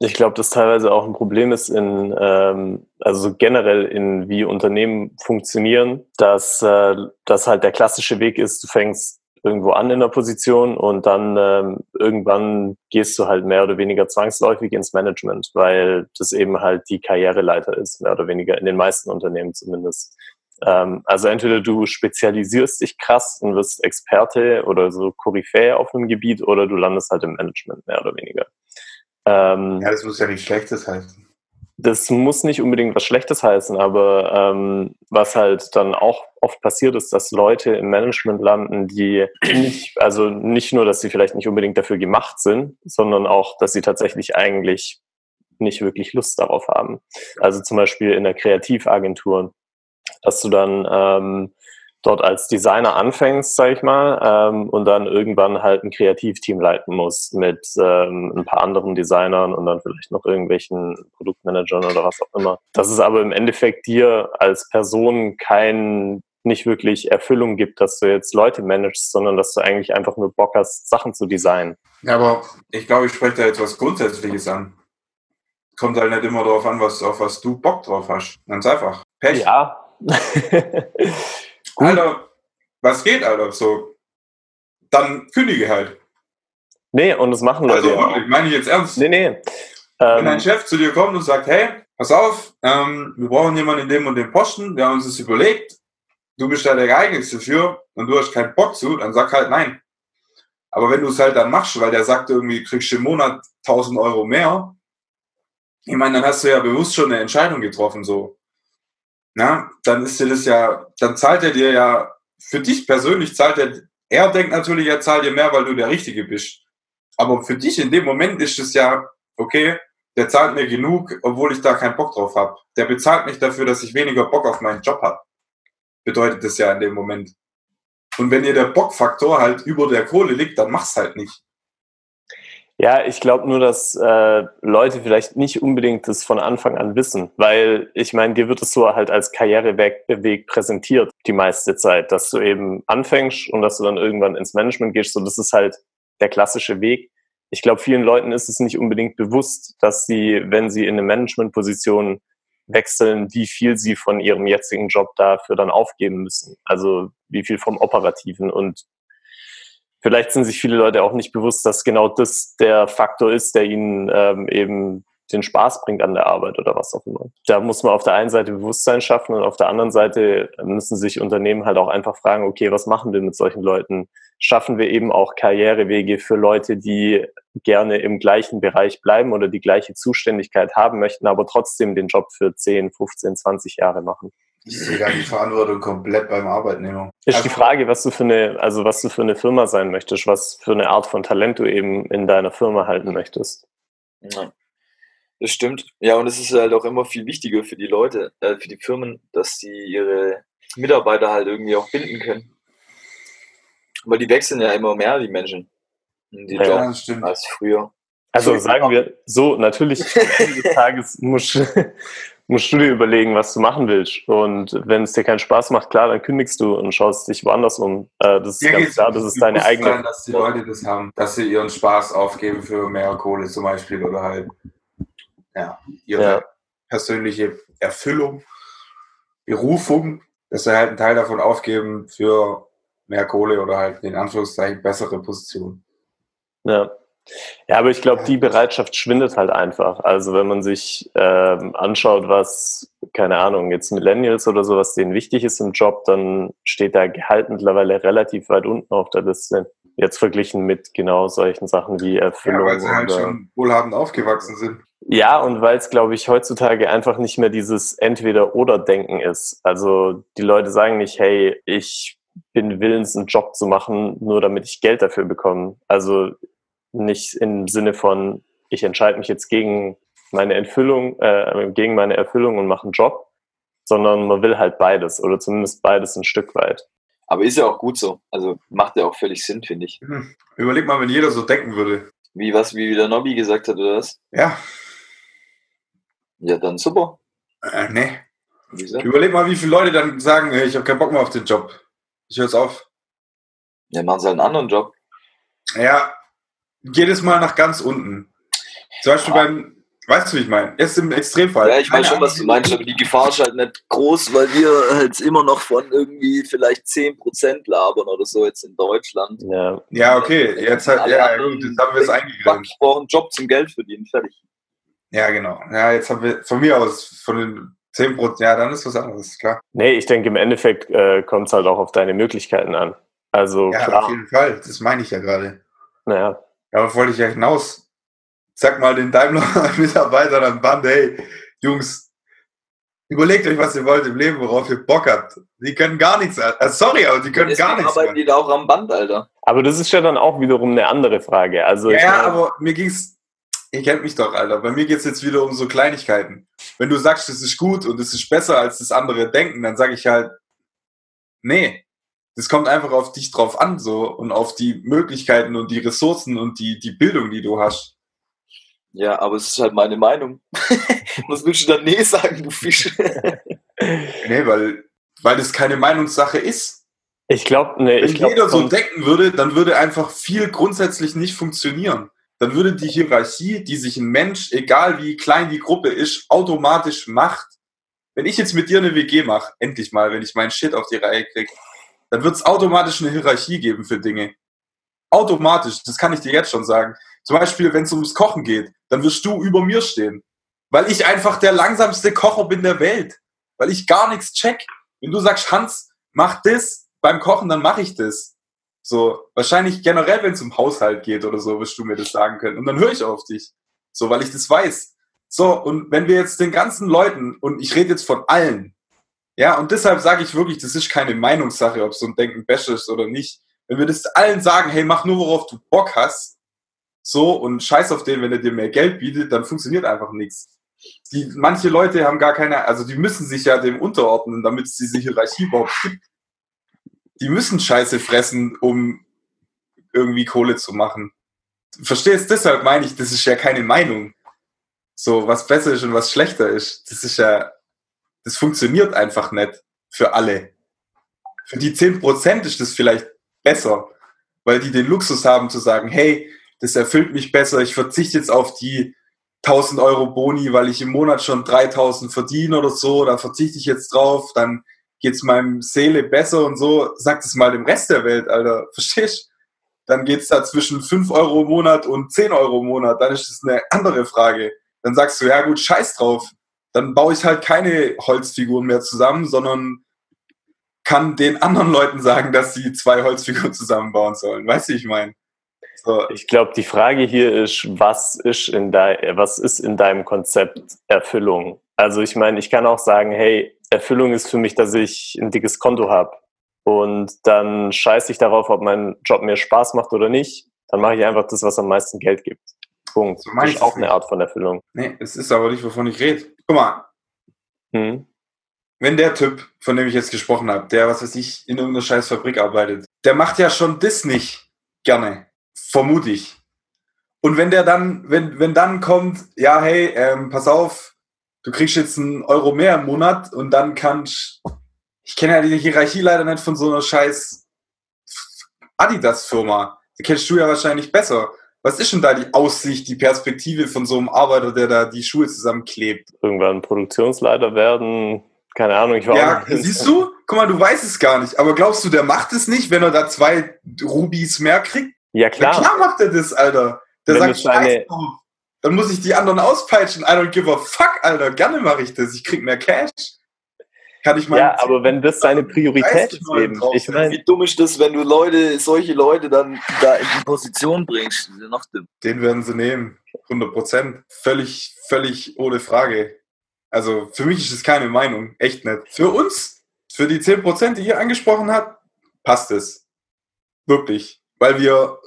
ich glaube, das teilweise auch ein Problem ist in, ähm, also so generell in wie Unternehmen funktionieren, dass äh, das halt der klassische Weg ist, du fängst irgendwo an in der Position und dann ähm, irgendwann gehst du halt mehr oder weniger zwangsläufig ins Management, weil das eben halt die Karriereleiter ist, mehr oder weniger in den meisten Unternehmen zumindest. Ähm, also entweder du spezialisierst dich krass und wirst Experte oder so Koryphäe auf einem Gebiet oder du landest halt im Management, mehr oder weniger. Ähm, Ja, das muss ja nicht Schlechtes heißen. Das muss nicht unbedingt was Schlechtes heißen, aber ähm, was halt dann auch oft passiert ist, dass Leute im Management landen, die nicht, also nicht nur, dass sie vielleicht nicht unbedingt dafür gemacht sind, sondern auch, dass sie tatsächlich eigentlich nicht wirklich Lust darauf haben. Also zum Beispiel in der Kreativagentur, dass du dann ähm, dort als Designer anfängst, sag ich mal, ähm, und dann irgendwann halt ein Kreativteam leiten musst mit ähm, ein paar anderen Designern und dann vielleicht noch irgendwelchen Produktmanagern oder was auch immer. Dass es aber im Endeffekt dir als Person kein nicht wirklich Erfüllung gibt, dass du jetzt Leute managst, sondern dass du eigentlich einfach nur Bock hast, Sachen zu designen. Ja, aber ich glaube, ich spreche da jetzt was Grundsätzliches an. Kommt halt nicht immer darauf an, was, auf was du Bock drauf hast. Ganz einfach. Pech. Ja. [laughs] Alter, was geht, Alter? So, dann kündige halt. nee, und das machen Leute Also wirklich, meine ich jetzt ernst. Nee, nee. Wenn dein Ähm, Chef zu dir kommt und sagt, hey, pass auf, ähm, wir brauchen jemanden in dem und dem Posten, wir haben uns das überlegt, du bist da der geeignetste für und du hast keinen Bock zu, dann sag halt nein. Aber wenn du es halt dann machst, weil der sagt irgendwie, kriegst du im Monat 1000 Euro mehr, ich meine, dann hast du ja bewusst schon eine Entscheidung getroffen, so. Na, dann ist dir das ja, dann zahlt er dir ja, für dich persönlich zahlt er, er denkt natürlich, er zahlt dir mehr, weil du der Richtige bist. Aber für dich in dem Moment ist es ja, okay, der zahlt mir genug, obwohl ich da keinen Bock drauf habe. Der bezahlt mich dafür, dass ich weniger Bock auf meinen Job habe. Bedeutet das ja in dem Moment. Und wenn dir der Bockfaktor halt über der Kohle liegt, dann mach's halt nicht. Ja, ich glaube nur, dass äh, Leute vielleicht nicht unbedingt das von Anfang an wissen, weil ich meine, dir wird es so halt als Karriereweg Weg präsentiert die meiste Zeit, dass du eben anfängst und dass du dann irgendwann ins Management gehst. So, das ist halt der klassische Weg. ich glaube, vielen Leuten ist es nicht unbedingt bewusst, dass sie, wenn sie in eine Managementposition wechseln, wie viel sie von ihrem jetzigen Job dafür dann aufgeben müssen. Also wie viel vom Operativen. Und vielleicht sind sich viele Leute auch nicht bewusst, dass genau das der Faktor ist, der ihnen ähm, eben den Spaß bringt an der Arbeit oder was auch immer. Da muss man auf der einen Seite Bewusstsein schaffen und auf der anderen Seite müssen sich Unternehmen halt auch einfach fragen, okay, was machen wir mit solchen Leuten? Schaffen wir eben auch Karrierewege für Leute, die gerne im gleichen Bereich bleiben oder die gleiche Zuständigkeit haben möchten, aber trotzdem den Job für 10, 15, 20 Jahre machen? Ich sehe da die Verantwortung komplett beim Arbeitnehmer. Ist Also- die Frage, was du für eine, also was du für eine Firma sein möchtest, was für eine Art von Talent du eben in deiner Firma halten möchtest. Ja. Das stimmt. Ja, und es ist halt auch immer viel wichtiger für die Leute, äh, für die Firmen, dass sie ihre Mitarbeiter halt irgendwie auch binden können. Weil die wechseln ja immer mehr, die Menschen, in die Ja, stimmt. als früher. Also So, sagen wir so, natürlich am Ende des Tages [laughs] [laughs] musst du dir überlegen, was du machen willst. Und wenn es dir keinen Spaß macht, klar, dann kündigst du und schaust dich woanders um. Äh, das ist Mir ganz klar, das ist deine eigene. dass die Leute das haben, dass sie ihren Spaß aufgeben für mehr Kohle zum Beispiel oder halt ja, ihre Ja. persönliche Erfüllung, Berufung, dass sie halt einen Teil davon aufgeben für mehr Kohle oder halt in Anführungszeichen bessere Position. Ja. Ja, aber ich glaube, die Bereitschaft schwindet halt einfach. Also wenn man sich ähm, anschaut, was, keine Ahnung, jetzt Millennials oder so, was denen wichtig ist im Job, dann steht da Gehalt mittlerweile relativ weit unten auf der Liste. Jetzt verglichen mit genau solchen Sachen wie Ja, Erfüllung. weil sie halt oder- schon wohlhabend aufgewachsen sind. Ja, und weil es, glaube ich, heutzutage einfach nicht mehr dieses Entweder-Oder-Denken ist. Also die Leute sagen nicht, hey, ich bin willens, einen Job zu machen, nur damit ich Geld dafür bekomme. Also nicht im Sinne von, ich entscheide mich jetzt gegen meine Erfüllung, äh, gegen meine Erfüllung und mache einen Job, sondern man will halt beides oder zumindest beides ein Stück weit. Aber ist ja auch gut so. Also macht ja auch völlig Sinn, finde ich. Hm. Überleg mal, wenn jeder so denken würde. Wie was, wie der Nobby gesagt hat, oder was? Ja, Ja, dann super. äh, nee. Überleg mal, wie viele Leute dann sagen, ich habe keinen Bock mehr auf den Job. Ich hör's auf. Ja, machen sie halt einen anderen Job. Ja, jedes Mal nach ganz unten. Zum Beispiel beim, weißt du, wie ich meine? Jetzt im Extremfall. Ja, ich weiß schon, was du meinst, aber die Gefahr ist halt nicht groß, weil wir halt immer noch von irgendwie vielleicht 10% labern oder so jetzt in Deutschland. Ja, Ja, okay, jetzt halt, ja, gut, jetzt haben wir es eingegrenzt. Ich brauche einen Job zum Geld verdienen, fertig. Ja, genau. Ja, jetzt haben wir von mir aus, von den 10 Prozent, ja, dann ist was anderes, klar. nee, ich denke, im Endeffekt äh, kommt es halt auch auf deine Möglichkeiten an. Also Ja, auf klar, jeden Fall, das meine ich ja gerade. naja, Darauf wollte ich ja hinaus. Sag mal den Daimler-Mitarbeitern am Band, hey, Jungs, überlegt euch, was ihr wollt im Leben, worauf ihr Bock habt. Die können gar nichts, also sorry, aber die können gar nichts. arbeiten die da auch am Band, Alter. Aber das ist ja dann auch wiederum eine andere Frage. Also Ja, ich ja, aber mir ging's, ihr kennt mich doch, Alter. Bei mir geht's jetzt wieder um so Kleinigkeiten. Wenn du sagst, das ist gut und es ist besser als das andere denken, dann sage ich halt, nee. Das kommt einfach auf dich drauf an, so, und auf die Möglichkeiten und die Ressourcen und die, die Bildung, die du hast. Ja, aber es ist halt meine Meinung. [laughs] Was willst du dann nee sagen, du Fisch? [laughs] Nee, weil, weil das keine Meinungssache ist. ich glaube, nee, Wenn ich glaube, jeder so denken würde, dann würde einfach viel grundsätzlich nicht funktionieren. Dann würde die Hierarchie, die sich ein Mensch, egal wie klein die Gruppe ist, automatisch macht. Wenn ich jetzt mit dir eine WG mache, endlich mal, wenn ich meinen Shit auf die Reihe kriege, dann wird es automatisch eine Hierarchie geben für Dinge. Automatisch, das kann ich dir jetzt schon sagen. Zum Beispiel, wenn es ums Kochen geht, dann wirst du über mir stehen. Weil ich einfach der langsamste Kocher bin der Welt. Weil ich gar nichts check. Wenn du sagst, Hans, mach das beim Kochen, dann mache ich das. So, wahrscheinlich generell, wenn es um Haushalt geht oder so, wirst du mir das sagen können. Und dann höre ich auf dich. So, weil ich das weiß. So, und wenn wir jetzt den ganzen Leuten, und ich rede jetzt von allen, ja, und deshalb sage ich wirklich, das ist keine Meinungssache, ob so ein Denken Bash ist oder nicht. Wenn wir das allen sagen, hey, mach nur, worauf du Bock hast, so, und scheiß auf den, wenn er dir mehr Geld bietet, dann funktioniert einfach nichts. Die, manche Leute haben gar keine, also die müssen sich ja dem unterordnen, damit es diese Hierarchie überhaupt gibt. Die müssen Scheiße fressen, um irgendwie Kohle zu machen. Verstehst? Deshalb meine ich, das ist ja keine Meinung. So, was besser ist und was schlechter ist. Das ist ja, das funktioniert einfach nicht für alle. Für die 10% ist das vielleicht besser, weil die den Luxus haben zu sagen, hey, das erfüllt mich besser, ich verzichte jetzt auf die 1000 Euro Boni, weil ich im Monat schon 3000 verdiene oder so, da verzichte ich jetzt drauf, dann geht's meinem Seele besser und so, sag das mal dem Rest der Welt, Alter, [laughs] verstehst? Dann geht's da zwischen 5 Euro im Monat und 10 Euro im Monat, dann ist das eine andere Frage. Dann sagst du, ja gut, scheiß drauf, dann baue ich halt keine Holzfiguren mehr zusammen, sondern kann den anderen Leuten sagen, dass sie zwei Holzfiguren zusammenbauen sollen. Weißt du, wie ich meine? So. Ich glaube, die Frage hier ist, was ist, in de was ist in deinem Konzept Erfüllung? Also ich meine, ich kann auch sagen, hey, Erfüllung ist für mich, dass ich ein dickes Konto habe. Und dann scheiße ich darauf, ob mein Job mir Spaß macht oder nicht. Dann mache ich einfach das, was am meisten Geld gibt. Punkt. So das ist auch eine. Art von Erfüllung. Nee, es ist aber nicht, wovon ich rede. Guck mal, Hm. wenn der Typ, von dem ich jetzt gesprochen habe, der, was weiß ich, in irgendeiner scheiß Fabrik arbeitet, der macht ja schon das nicht gerne. Vermute ich. Und wenn der dann, wenn, wenn dann kommt, ja, hey, ähm, pass auf, du kriegst jetzt einen Euro mehr im Monat und dann kannst, ich kenne ja die Hierarchie leider nicht von so einer scheiß Adidas-Firma. Die kennst du ja wahrscheinlich besser. Was ist denn da die Aussicht, die Perspektive von so einem Arbeiter, der da die Schuhe zusammenklebt? Irgendwann Produktionsleiter werden. Keine Ahnung, ich war Ja, auch nicht- siehst du? Guck mal, du weißt es gar nicht. Aber glaubst du, der macht es nicht, wenn er da zwei Rubis mehr kriegt? Ja, klar. klar macht er das, Alter. Der Wenn sagt, scheiß drauf. Dann muss ich die anderen auspeitschen. I don't give a fuck, Alter. Gerne mache ich das. Ich krieg mehr Cash. Kann ich mal. Ja, aber wenn das seine Priorität 30 ist, eben. Ich meine, Wie dumm ist das, wenn du Leute, solche Leute dann da in die Position bringst? Das ist noch dumm. Den werden sie nehmen. 100 Prozent. Völlig, völlig ohne Frage. Also für mich ist es keine Meinung. Echt nicht. Für uns, für die 10 Prozent, die ihr angesprochen habt, passt es. Wirklich. Weil wir,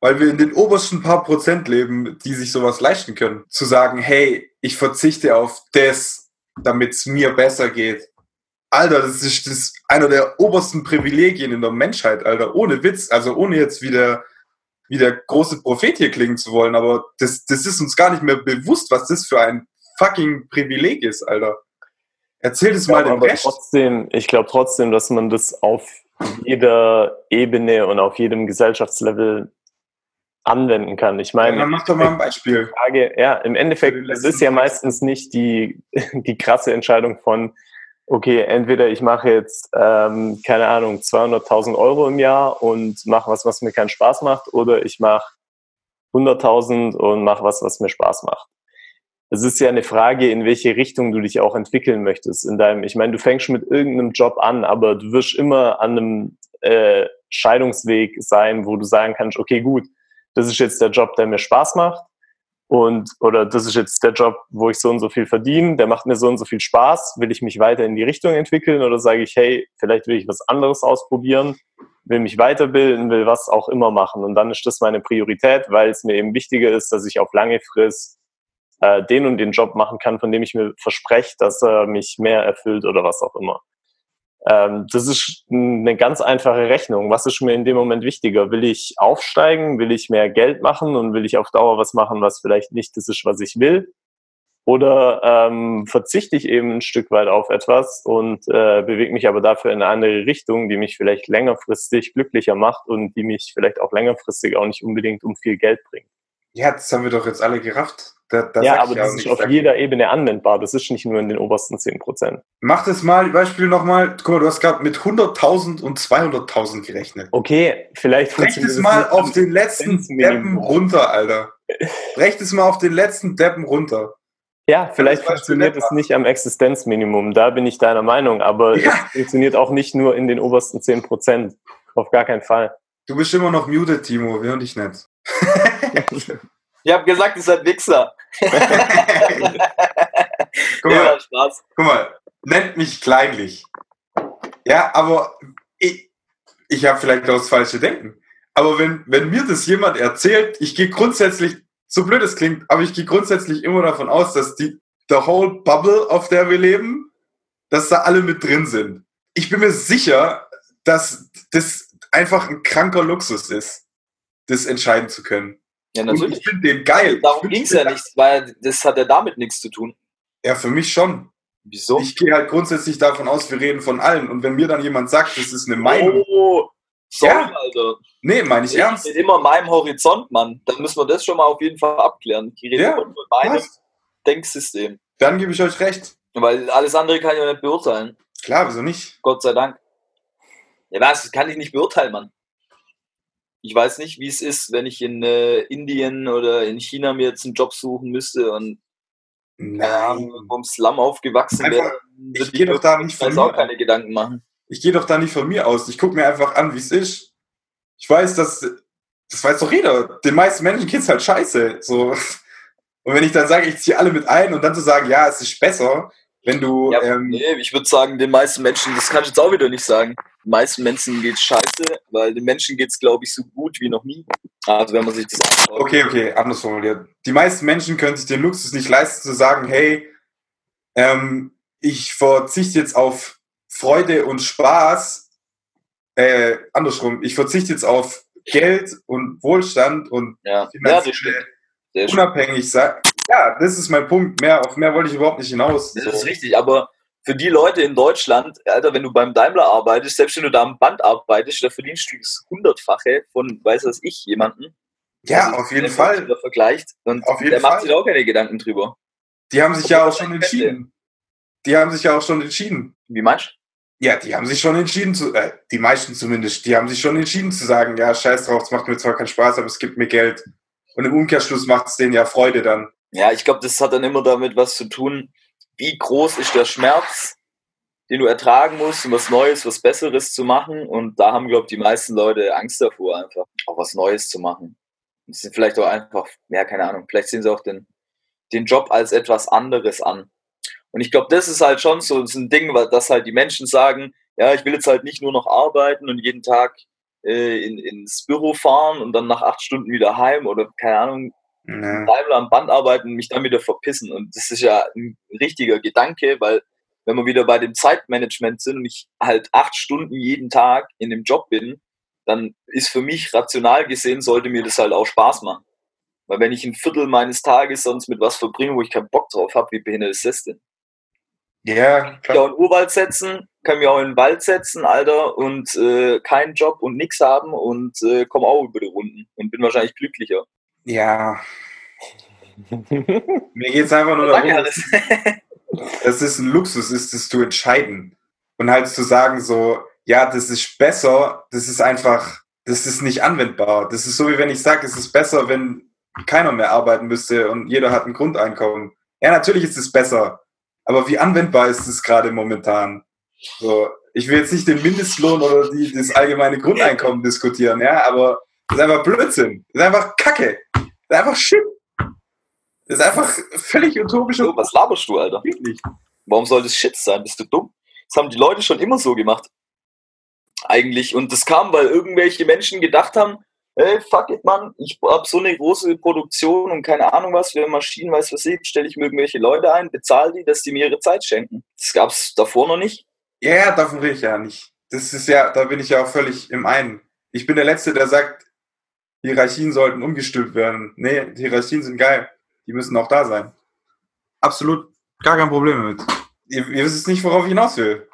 weil wir in den obersten paar Prozent leben, die sich sowas leisten können. Zu sagen, hey, ich verzichte auf das, damit es mir besser geht. Alter, das ist das einer der obersten Privilegien in der Menschheit, Alter. Ohne Witz. Also ohne jetzt wieder wie der große Prophet hier klingen zu wollen, aber das, das ist uns gar nicht mehr bewusst, was das für ein fucking Privileg ist, Alter. Erzähl es mal dem Rest. trotzdem, ich glaube trotzdem, dass man das auf jeder Ebene und auf jedem Gesellschaftslevel anwenden kann. Ich Ja, meine, dann mach doch mal ein Beispiel. Frage, ja, im Endeffekt, es ist ja meistens nicht die, [laughs] die krasse Entscheidung von, okay, entweder ich mache jetzt, ähm, keine Ahnung, 200.000 Euro im Jahr und mache was, was mir keinen Spaß macht, oder ich mache 100.000 und mache was, was mir Spaß macht. Es ist ja eine Frage, in welche Richtung du dich auch entwickeln möchtest in deinem, ich meine, du fängst mit irgendeinem Job an, aber du wirst immer an einem äh, Scheidungsweg sein, wo du sagen kannst, okay, gut, das ist jetzt der Job, der mir Spaß macht. Und oder das ist jetzt der Job, wo ich so und so viel verdiene, der macht mir so und so viel Spaß, will ich mich weiter in die Richtung entwickeln oder sage ich, hey, vielleicht will ich was anderes ausprobieren, will mich weiterbilden, will was auch immer machen. Und dann ist das meine Priorität, weil es mir eben wichtiger ist, dass ich auf lange Frist äh, den und den Job machen kann, von dem ich mir verspreche, dass er mich mehr erfüllt oder was auch immer. Ähm, das ist eine ganz einfache Rechnung. Was ist mir in dem Moment wichtiger? Will ich aufsteigen? Will ich mehr Geld machen? Und will ich auf Dauer was machen, was vielleicht nicht das ist, was ich will? Oder ähm, verzichte ich eben ein Stück weit auf etwas und äh, bewege mich aber dafür in eine andere Richtung, die mich vielleicht längerfristig glücklicher macht und die mich vielleicht auch längerfristig auch nicht unbedingt um viel Geld bringt. Ja, das haben wir doch jetzt alle gerafft. Da, da ja, aber das ist auf dagegen. jeder Ebene anwendbar. Das ist nicht nur in den obersten 10 Prozent. Mach das mal, Beispiel nochmal. Guck mal, du hast gerade mit 100.000 und 200.000 gerechnet. Okay, vielleicht funktioniert es das mal auf den letzten. Deppen runter, Alter. Brech es mal auf den letzten Deppen runter. Ja, vielleicht das funktioniert es nicht am Existenzminimum, da bin ich deiner Meinung, aber Ja. es funktioniert auch nicht nur in den obersten 10 Prozent. Auf gar keinen Fall. Du bist immer noch muted, Timo. Wir hören dich nicht. [laughs] Ich habe gesagt, ihr seid Wichser. Guck mal, Ja, Spaß. guck mal, nennt mich kleinlich. Ja, aber ich, ich habe vielleicht auch das falsche Denken. Aber wenn, wenn mir das jemand erzählt, ich gehe grundsätzlich, so blöd es klingt, aber ich gehe grundsätzlich immer davon aus, dass die the whole bubble, auf der wir leben, dass da alle mit drin sind. Ich bin mir sicher, dass das einfach ein kranker Luxus ist, das entscheiden zu können. Ja, Und natürlich. ich finde den geil. Darum Ich ging es ja nicht, weil das hat ja damit nichts zu tun. Ja, für mich schon. Wieso? Ich gehe halt grundsätzlich davon aus, wir reden von allen. Und wenn mir dann jemand sagt, das ist eine Meinung, Oh, Sorry, Ja. Alter. Nee, meine ich Ich ernst. rede immer in meinem Horizont, Mann. Dann müssen wir das schon mal auf jeden Fall abklären. Ich rede Ja, immer in meinem Passt. Denksystem. Dann gebe ich euch recht. Weil alles andere kann ich ja nicht beurteilen. Klar, wieso nicht? Gott sei Dank. Ja, was? Das kann ich nicht beurteilen, Mann. Ich weiß nicht, wie es ist, wenn ich in äh, Indien oder in China mir jetzt einen Job suchen müsste und Nein. Im Slum aufgewachsen Einfach, wäre. ich würde geh doch da nicht mir von auch keine Gedanken machen. Ich gehe doch da nicht von mir aus. Ich gucke mir einfach an, wie es ist. Ich weiß, dass. Das weiß doch jeder. Den meisten Menschen geht's halt scheiße. So. Und wenn ich dann sage, ich ziehe alle mit ein und dann zu sagen, ja, es ist besser, wenn du. Ja, ähm, Nee, ich würde sagen, den meisten Menschen, das kann ich jetzt auch wieder nicht sagen. Den meisten Menschen geht's scheiße, weil den Menschen geht's, glaube ich, so gut wie noch nie. Also wenn man sich das anschaut. Okay, okay, anders formuliert. Die meisten Menschen können sich den Luxus nicht leisten, zu sagen, hey, ähm, ich verzichte jetzt auf Freude und Spaß. Äh, andersrum, ich verzichte jetzt auf Geld und Wohlstand und Ja, ja finanzielle unabhängig sein. Ja, das ist mein Punkt. Mehr, auf mehr wollte ich überhaupt nicht hinaus. Das ist richtig, aber für die Leute in Deutschland, Alter, wenn du beim Daimler arbeitest, selbst wenn du da am Band arbeitest, da verdienst du das Hundertfache von, weiß was ich, jemanden. Ja, auf jeden Fall. da vergleicht. Und Auf jeden der macht Fall. sich auch keine Gedanken drüber. Die haben sich Obwohl ja auch schon entschieden. Die haben sich ja auch schon entschieden. Wie meinst du? Ja, die haben sich schon entschieden zu, äh, die meisten zumindest, die haben sich schon entschieden zu sagen, ja, scheiß drauf, es macht mir zwar keinen Spaß, aber es gibt mir Geld. Und im Umkehrschluss macht es denen ja Freude dann. Ja, ich glaube, das hat dann immer damit was zu tun, wie groß ist der Schmerz, den du ertragen musst, um was Neues, was Besseres zu machen. Und da haben, glaube ich, die meisten Leute Angst davor, einfach auch was Neues zu machen. Und sind vielleicht auch einfach, ja, keine Ahnung, vielleicht sehen sie auch den, den Job als etwas anderes an. Und ich glaube, das ist halt schon so, ein Ding, dass halt die Menschen sagen, ja, ich will jetzt halt nicht nur noch arbeiten und jeden Tag äh, in, ins Büro fahren und dann nach acht Stunden wieder heim oder keine Ahnung, Ja. Daimler am Band arbeiten und mich dann wieder verpissen. Und das ist ja ein richtiger Gedanke, weil wenn wir wieder bei dem Zeitmanagement sind und ich halt acht Stunden jeden Tag in dem Job bin, dann ist für mich rational gesehen, sollte mir das halt auch Spaß machen. Weil wenn ich ein Viertel meines Tages sonst mit was verbringe, wo ich keinen Bock drauf habe, wie behindert ist das denn? Ja, Ich kann klar. auch in den Urwald setzen, kann mich auch in den Wald setzen, Alter, und äh, keinen Job und nix haben und äh, komme auch über die Runden und bin wahrscheinlich glücklicher. Ja. Mir geht es einfach nur darum, Hannes. [laughs] dass es ein Luxus ist, das zu entscheiden. Und halt zu sagen, so, ja, das ist besser, das ist einfach, das ist nicht anwendbar. Das ist so, wie wenn ich sage, es ist besser, wenn keiner mehr arbeiten müsste und jeder hat ein Grundeinkommen. Ja, natürlich ist es besser. Aber wie anwendbar ist es gerade momentan? So, ich will jetzt nicht den Mindestlohn oder die, das allgemeine Grundeinkommen diskutieren, ja, aber das ist einfach Blödsinn. Das ist einfach Kacke. Das ist einfach Shit. Das ist einfach völlig utopisch So, was laberst du, Alter? wirklich. Warum soll das Shit sein? Bist du dumm? Das haben die Leute schon immer so gemacht. Eigentlich. Und das kam, weil irgendwelche Menschen gedacht haben, hey, fuck it, Mann, ich hab so eine große Produktion und keine Ahnung was, für Maschinen, weiß was ich, stelle ich mir irgendwelche Leute ein, bezahle die, dass die mir ihre Zeit schenken. Das gab's davor noch nicht. Ja, ja, davon rede ich ja nicht. Das ist ja, da bin ich ja auch völlig im einen. Ich bin der Letzte, der sagt, Hierarchien sollten umgestülpt werden. Nee, Hierarchien sind geil. Die müssen auch da sein. Absolut gar kein Problem damit. Ihr, ihr wisst nicht, worauf ich hinaus will.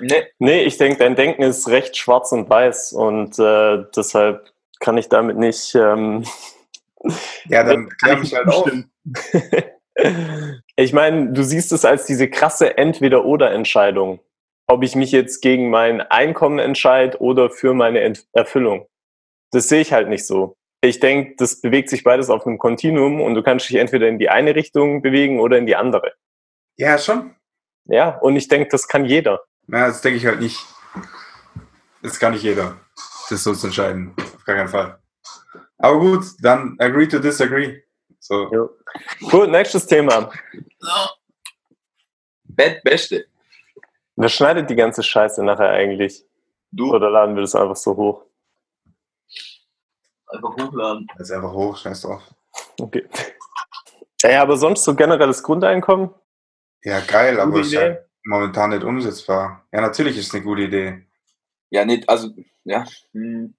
Nee. Nee, ich denke, dein Denken ist recht schwarz und weiß und äh, deshalb kann ich damit nicht. Ähm, [laughs] Ja, dann [laughs] klär mich halt auf. [laughs] ich meine, du siehst es als diese krasse Entweder-Oder-Entscheidung. Ob ich mich jetzt gegen mein Einkommen entscheide oder für meine Ent Erfüllung. Das sehe ich halt nicht so. Ich denke, das bewegt sich beides auf einem Kontinuum und du kannst dich entweder in die eine Richtung bewegen oder in die andere. Ja, schon. Ja, und ich denke, das kann jeder. Na, das denke ich halt nicht. Das kann nicht jeder. Das so zu entscheiden. Auf gar keinen Fall. Aber gut, dann agree to disagree. So. Ja. Gut, nächstes Thema. Bett Beste. Wer schneidet die ganze Scheiße nachher eigentlich? Du Oder laden wir das einfach so hoch? Einfach hochladen. Jetzt einfach hoch, scheiß drauf. Okay. Ja, aber sonst so generelles Grundeinkommen? Ja, geil, aber ist halt momentan nicht umsetzbar. Ja, natürlich ist es eine gute Idee. Ja, nee, also, ja. hm.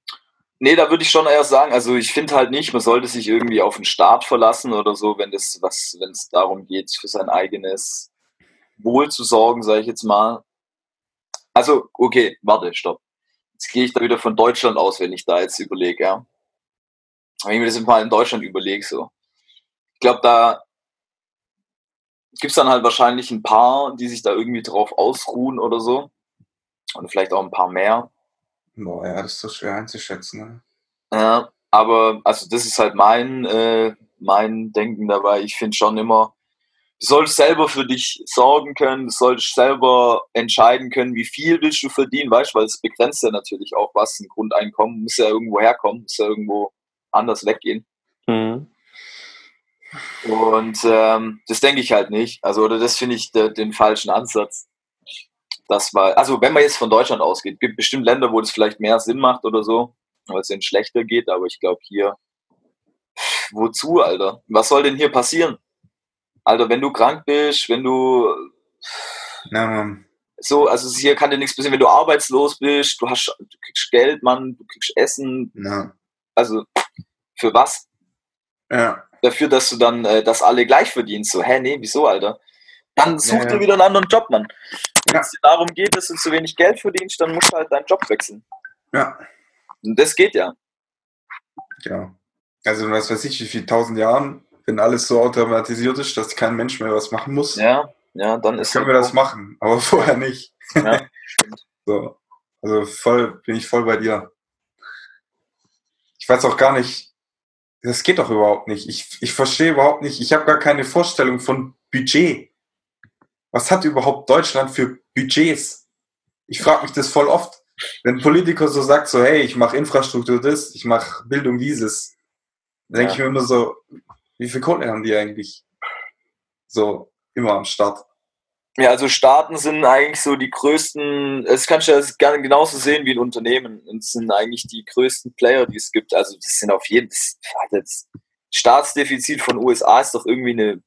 Nee, da würde ich schon eher sagen, also ich finde halt nicht, man sollte sich irgendwie auf den Staat verlassen oder so, wenn das was, wenn es darum geht, für sein eigenes Wohl zu sorgen, sage ich jetzt mal. Also, okay, warte, stopp. jetzt gehe ich da wieder von Deutschland aus, wenn ich da jetzt überlege, ja. Wenn ich mir das mal in Deutschland überlege, so. Ich glaube, da gibt es dann halt wahrscheinlich ein paar, die sich da irgendwie drauf ausruhen oder so. Und vielleicht auch ein paar mehr. Boah, ja, das ist so schwer einzuschätzen. Ne? Ja, aber also das ist halt mein, äh, mein Denken dabei. Ich finde schon immer, du solltest selber für dich sorgen können, du solltest selber entscheiden können, wie viel willst du verdienen, weißt du, weil es begrenzt ja natürlich auch was. Ein Grundeinkommen muss ja irgendwo herkommen, muss ja irgendwo anders weggehen. Mhm. Und ähm, das denke ich halt nicht. Also, oder das finde ich de, den falschen Ansatz. Das war, also wenn man jetzt von Deutschland ausgeht, gibt bestimmt Länder, wo das vielleicht mehr Sinn macht oder so, weil es denen schlechter geht, aber ich glaube hier, wozu, Alter? Was soll denn hier passieren? Alter, wenn du krank bist, wenn du Ja, Mann. so, also hier kann dir nichts passieren, wenn du arbeitslos bist, du hast, du kriegst Geld, Mann, du kriegst Essen, Ja. Also für was? Ja. dafür, dass du dann äh, das alle gleich verdienst. So, hä, nee, wieso, Alter? Dann such Ja, dir ja. wieder einen anderen Job, Mann. Wenn es dir darum geht, dass du zu wenig Geld verdienst, dann musst du halt deinen Job wechseln. Ja. Und das geht ja. Ja. Also, was weiß ich, wie viel tausend Jahren, wenn alles so automatisiert ist, dass kein Mensch mehr was machen muss, Ja, ja, dann ist können wir das machen, aber [laughs] vorher nicht. Ja, [laughs] stimmt. So. Also voll, bin ich voll bei dir. Ich weiß auch gar nicht, das geht doch überhaupt nicht. Ich, ich verstehe überhaupt nicht, ich habe gar keine Vorstellung von Budget. Was hat überhaupt Deutschland für Budgets? Ich frage mich das voll oft. Wenn ein Politiker so sagt, so, hey, ich mache Infrastruktur das, ich mache Bildung dieses, dann denke Ja. ich mir immer so, wie viel Kohle haben die eigentlich? So, immer am Start. Ja, also Staaten sind eigentlich so die größten, das kannst du ja gerne genauso sehen wie ein Unternehmen. Und es sind eigentlich die größten Player, die es gibt. Also das sind auf jeden Fall das Staatsdefizit von USA ist doch irgendwie eine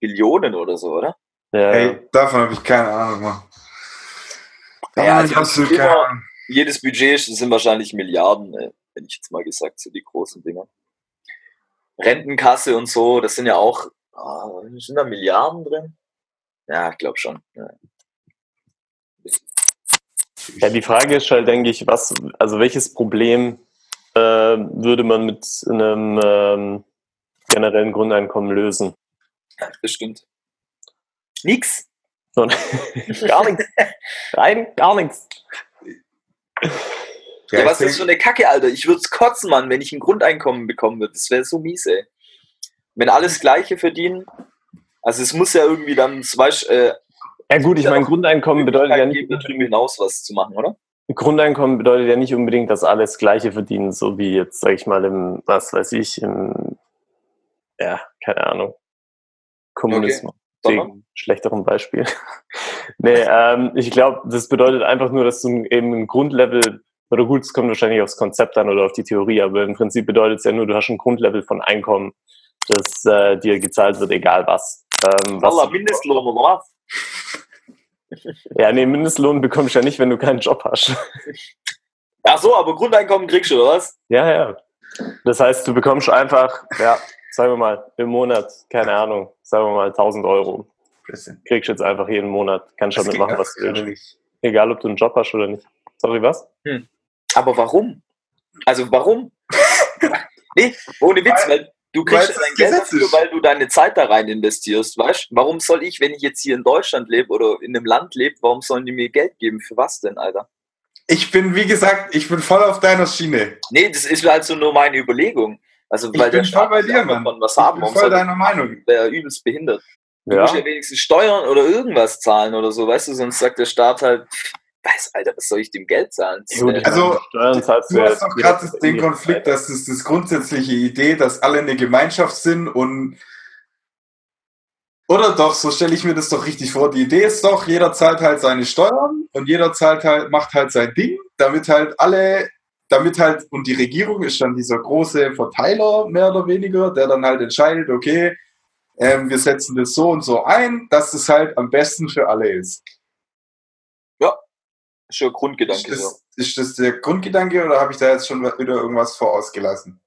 Billionen oder so, oder? Ja, Hey, davon habe ich keine Ahnung, Mann. Ja, hab also ich absolut immer- keine Ahnung. Jedes Budget sind wahrscheinlich Milliarden, äh, hätte ich jetzt mal gesagt, so die großen Dinger. Rentenkasse und so, das sind ja auch, ah, sind da Milliarden drin? Ja, ich glaube schon. Ja. Ja, die Frage ist halt, denke ich, was, also welches Problem äh, würde man mit einem ähm, generellen Grundeinkommen lösen? ja, das stimmt. Nix. So, [laughs] gar nichts. Rein, gar nichts. Ja, ich was ist das für eine Kacke, Alter? Ich würde es kotzen, Mann, wenn ich ein Grundeinkommen bekommen würde. Das wäre so mies, ey. Wenn alles Gleiche verdienen, also es muss ja irgendwie dann, zum Beispiel, äh, Ja gut, ich meine, Grundeinkommen bedeutet ja nicht unbedingt, hinaus was zu machen, oder? Grundeinkommen bedeutet ja nicht unbedingt, dass alles Gleiche verdienen, so wie jetzt, sag ich mal, im, was weiß ich, im, ja, keine Ahnung, Kommunismus. Sondern? Wegen schlechterem Beispiel. [laughs] nee, ähm, ich glaube, das bedeutet einfach nur, dass du eben ein Grundlevel, oder gut, es kommt wahrscheinlich aufs Konzept an oder auf die Theorie, aber im Prinzip bedeutet es ja nur, du hast ein Grundlevel von Einkommen, das äh, dir gezahlt wird, egal was. Ähm, was Allah, Mindestlohn oder was? [laughs] ja, nee, Mindestlohn bekommst du ja nicht, wenn du keinen Job hast. [laughs] Ach so, aber Grundeinkommen kriegst du, oder was? ja, ja. Das heißt, du bekommst einfach, ja, sagen wir mal, im Monat, keine Ahnung, sagen wir mal 1000 Euro. Kriegst jetzt einfach jeden Monat, kannst damit machen, was du willst. nicht. Egal, ob du einen Job hast oder nicht. Sorry, was? Aber warum? Also warum? [laughs] nee, ohne Witz, weil du kriegst dein Geld Gesetz dafür, weil du deine Zeit da rein investierst, weißt du? Warum soll ich, wenn ich jetzt hier in Deutschland lebe oder in einem Land lebe, warum sollen die mir Geld geben? Für was denn, Alter? Ich bin, wie gesagt, ich bin voll auf deiner Schiene. Nee, das ist halt so nur meine Überlegung. Also, Ich weil der bin voll bei dir, Mann. Von was Ich haben, bin warum voll deiner Meinung. der übelst behindert? Du Ja. musst ja wenigstens Steuern oder irgendwas zahlen oder so, weißt du? Sonst sagt der Staat halt, pff, weiß, Alter, was soll ich dem Geld zahlen? Das, Also, Steuern zahlst Du hast doch gerade den Konflikt, dass das das grundsätzliche Idee, dass alle eine Gemeinschaft sind und oder doch, so stelle ich mir das doch richtig vor. Die Idee ist doch, jeder zahlt halt seine Steuern und jeder zahlt halt, macht halt sein Ding, damit halt alle, damit halt, und die Regierung ist dann dieser große Verteiler, mehr oder weniger, der dann halt entscheidet, okay, ähm, wir setzen das so und so ein, dass es halt am besten für alle ist. Ist Ist Grundgedanke so. das, ist das der Grundgedanke oder habe ich da jetzt schon wieder irgendwas vorausgelassen?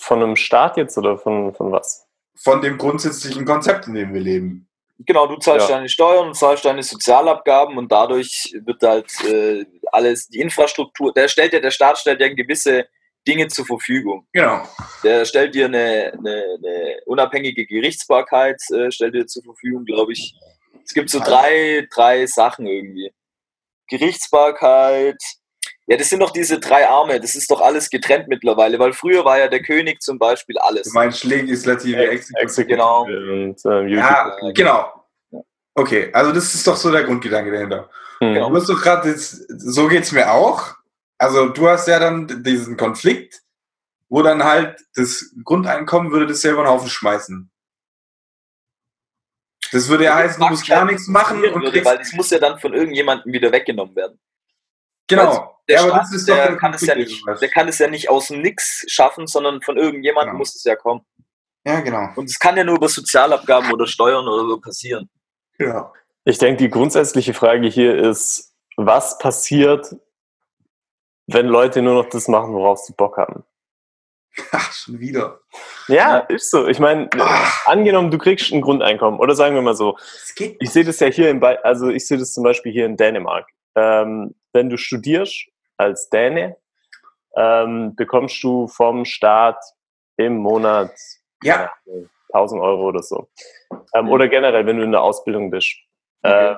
Von einem Staat jetzt oder von, von was? Von dem grundsätzlichen Konzept, in dem wir leben. Genau, du zahlst Ja. deine Steuern und zahlst deine Sozialabgaben und dadurch wird halt äh, alles, die Infrastruktur, der stellt ja, der Staat stellt ja gewisse Dinge zur Verfügung. Genau. Der stellt dir eine, eine, eine unabhängige Gerichtsbarkeit, äh, stellt dir zur Verfügung, glaube ich. Es gibt so drei, drei Sachen irgendwie. Gerichtsbarkeit, ja, das sind doch diese drei Arme, das ist doch alles getrennt mittlerweile, weil früher war ja der König zum Beispiel alles. Du meinst Legislative, Exekutive. Exekutive Genau. und ähm, Ja, genau. Okay, also das ist doch so der Grundgedanke dahinter. Hm. Genau. Du hast doch gerade, so geht's mir auch. Also du hast ja dann diesen Konflikt, wo dann halt das Grundeinkommen würde das selber einen Haufen schmeißen. Das würde ja heißen, du musst gar nichts machen und würde, kriegst, weil das muss ja dann von irgendjemandem wieder weggenommen werden. genau. Der ja, Staat, der der kann es ja nicht, der kann es ja nicht aus dem Nix schaffen, sondern von irgendjemandem Genau. muss es ja kommen. Ja, genau. Und es kann ja nur über Sozialabgaben oder Steuern oder so passieren. Ja. Ich denke, die grundsätzliche Frage hier ist, was passiert, wenn Leute nur noch das machen, worauf sie Bock haben? [laughs] Ach, schon wieder. Ja, ist so. Ich meine, angenommen, du kriegst ein Grundeinkommen oder sagen wir mal so, ich sehe das ja hier in, Be also ich sehe das zum Beispiel hier in Dänemark. Ähm, wenn du studierst als Däne, ähm, bekommst du vom Staat im Monat Ja, 1000 Euro oder so. Ähm, Mhm. Oder generell, wenn du in der Ausbildung bist, ähm,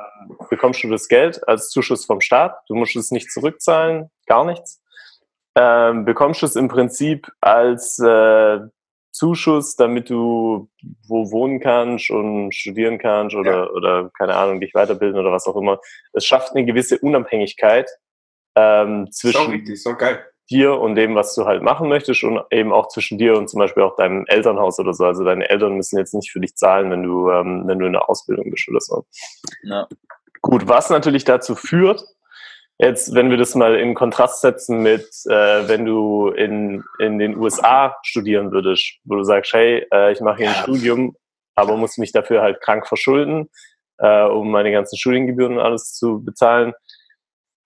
bekommst du das Geld als Zuschuss vom Staat. Du musst es nicht zurückzahlen, gar nichts. Ähm, bekommst es im Prinzip als äh, Zuschuss, damit du wo wohnen kannst und studieren kannst oder, oder keine Ahnung, dich weiterbilden oder was auch immer. Es schafft eine gewisse Unabhängigkeit ähm, zwischen geil. dir und dem, was du halt machen möchtest und eben auch zwischen dir und zum Beispiel auch deinem Elternhaus oder so. Also deine Eltern müssen jetzt nicht für dich zahlen, wenn du, ähm, wenn du in der Ausbildung bist oder so. Ja. Gut, was natürlich dazu führt, jetzt, wenn wir das mal in Kontrast setzen mit, äh, wenn du in, in den USA studieren würdest, wo du sagst, hey, äh, ich mache hier ein Ja. Studium, aber muss mich dafür halt krank verschulden, äh, um meine ganzen Studiengebühren und alles zu bezahlen.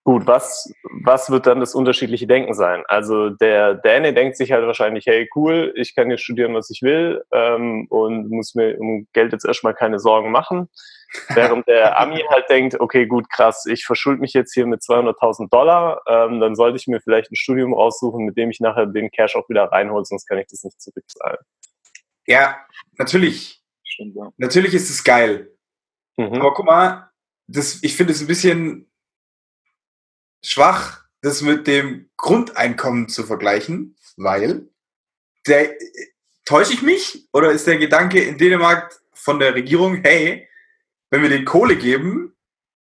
Gut, was, was wird dann das unterschiedliche Denken sein? Also der Däne denkt sich halt wahrscheinlich, hey, cool, ich kann hier studieren, was ich will ähm, und muss mir um Geld jetzt erstmal keine Sorgen machen. [laughs] Während der Ami halt denkt, okay, gut, krass, ich verschulde mich jetzt hier mit 200.000 Dollar, ähm, dann sollte ich mir vielleicht ein Studium raussuchen, mit dem ich nachher den Cash auch wieder reinhole, sonst kann ich das nicht zurückzahlen. Ja, natürlich. Stimmt, ja. Natürlich ist es geil. Mhm. Aber guck mal, das, ich finde es ein bisschen schwach, das mit dem Grundeinkommen zu vergleichen, weil der täusche ich mich oder ist der Gedanke in Dänemark von der Regierung, hey, wenn wir den Kohle geben,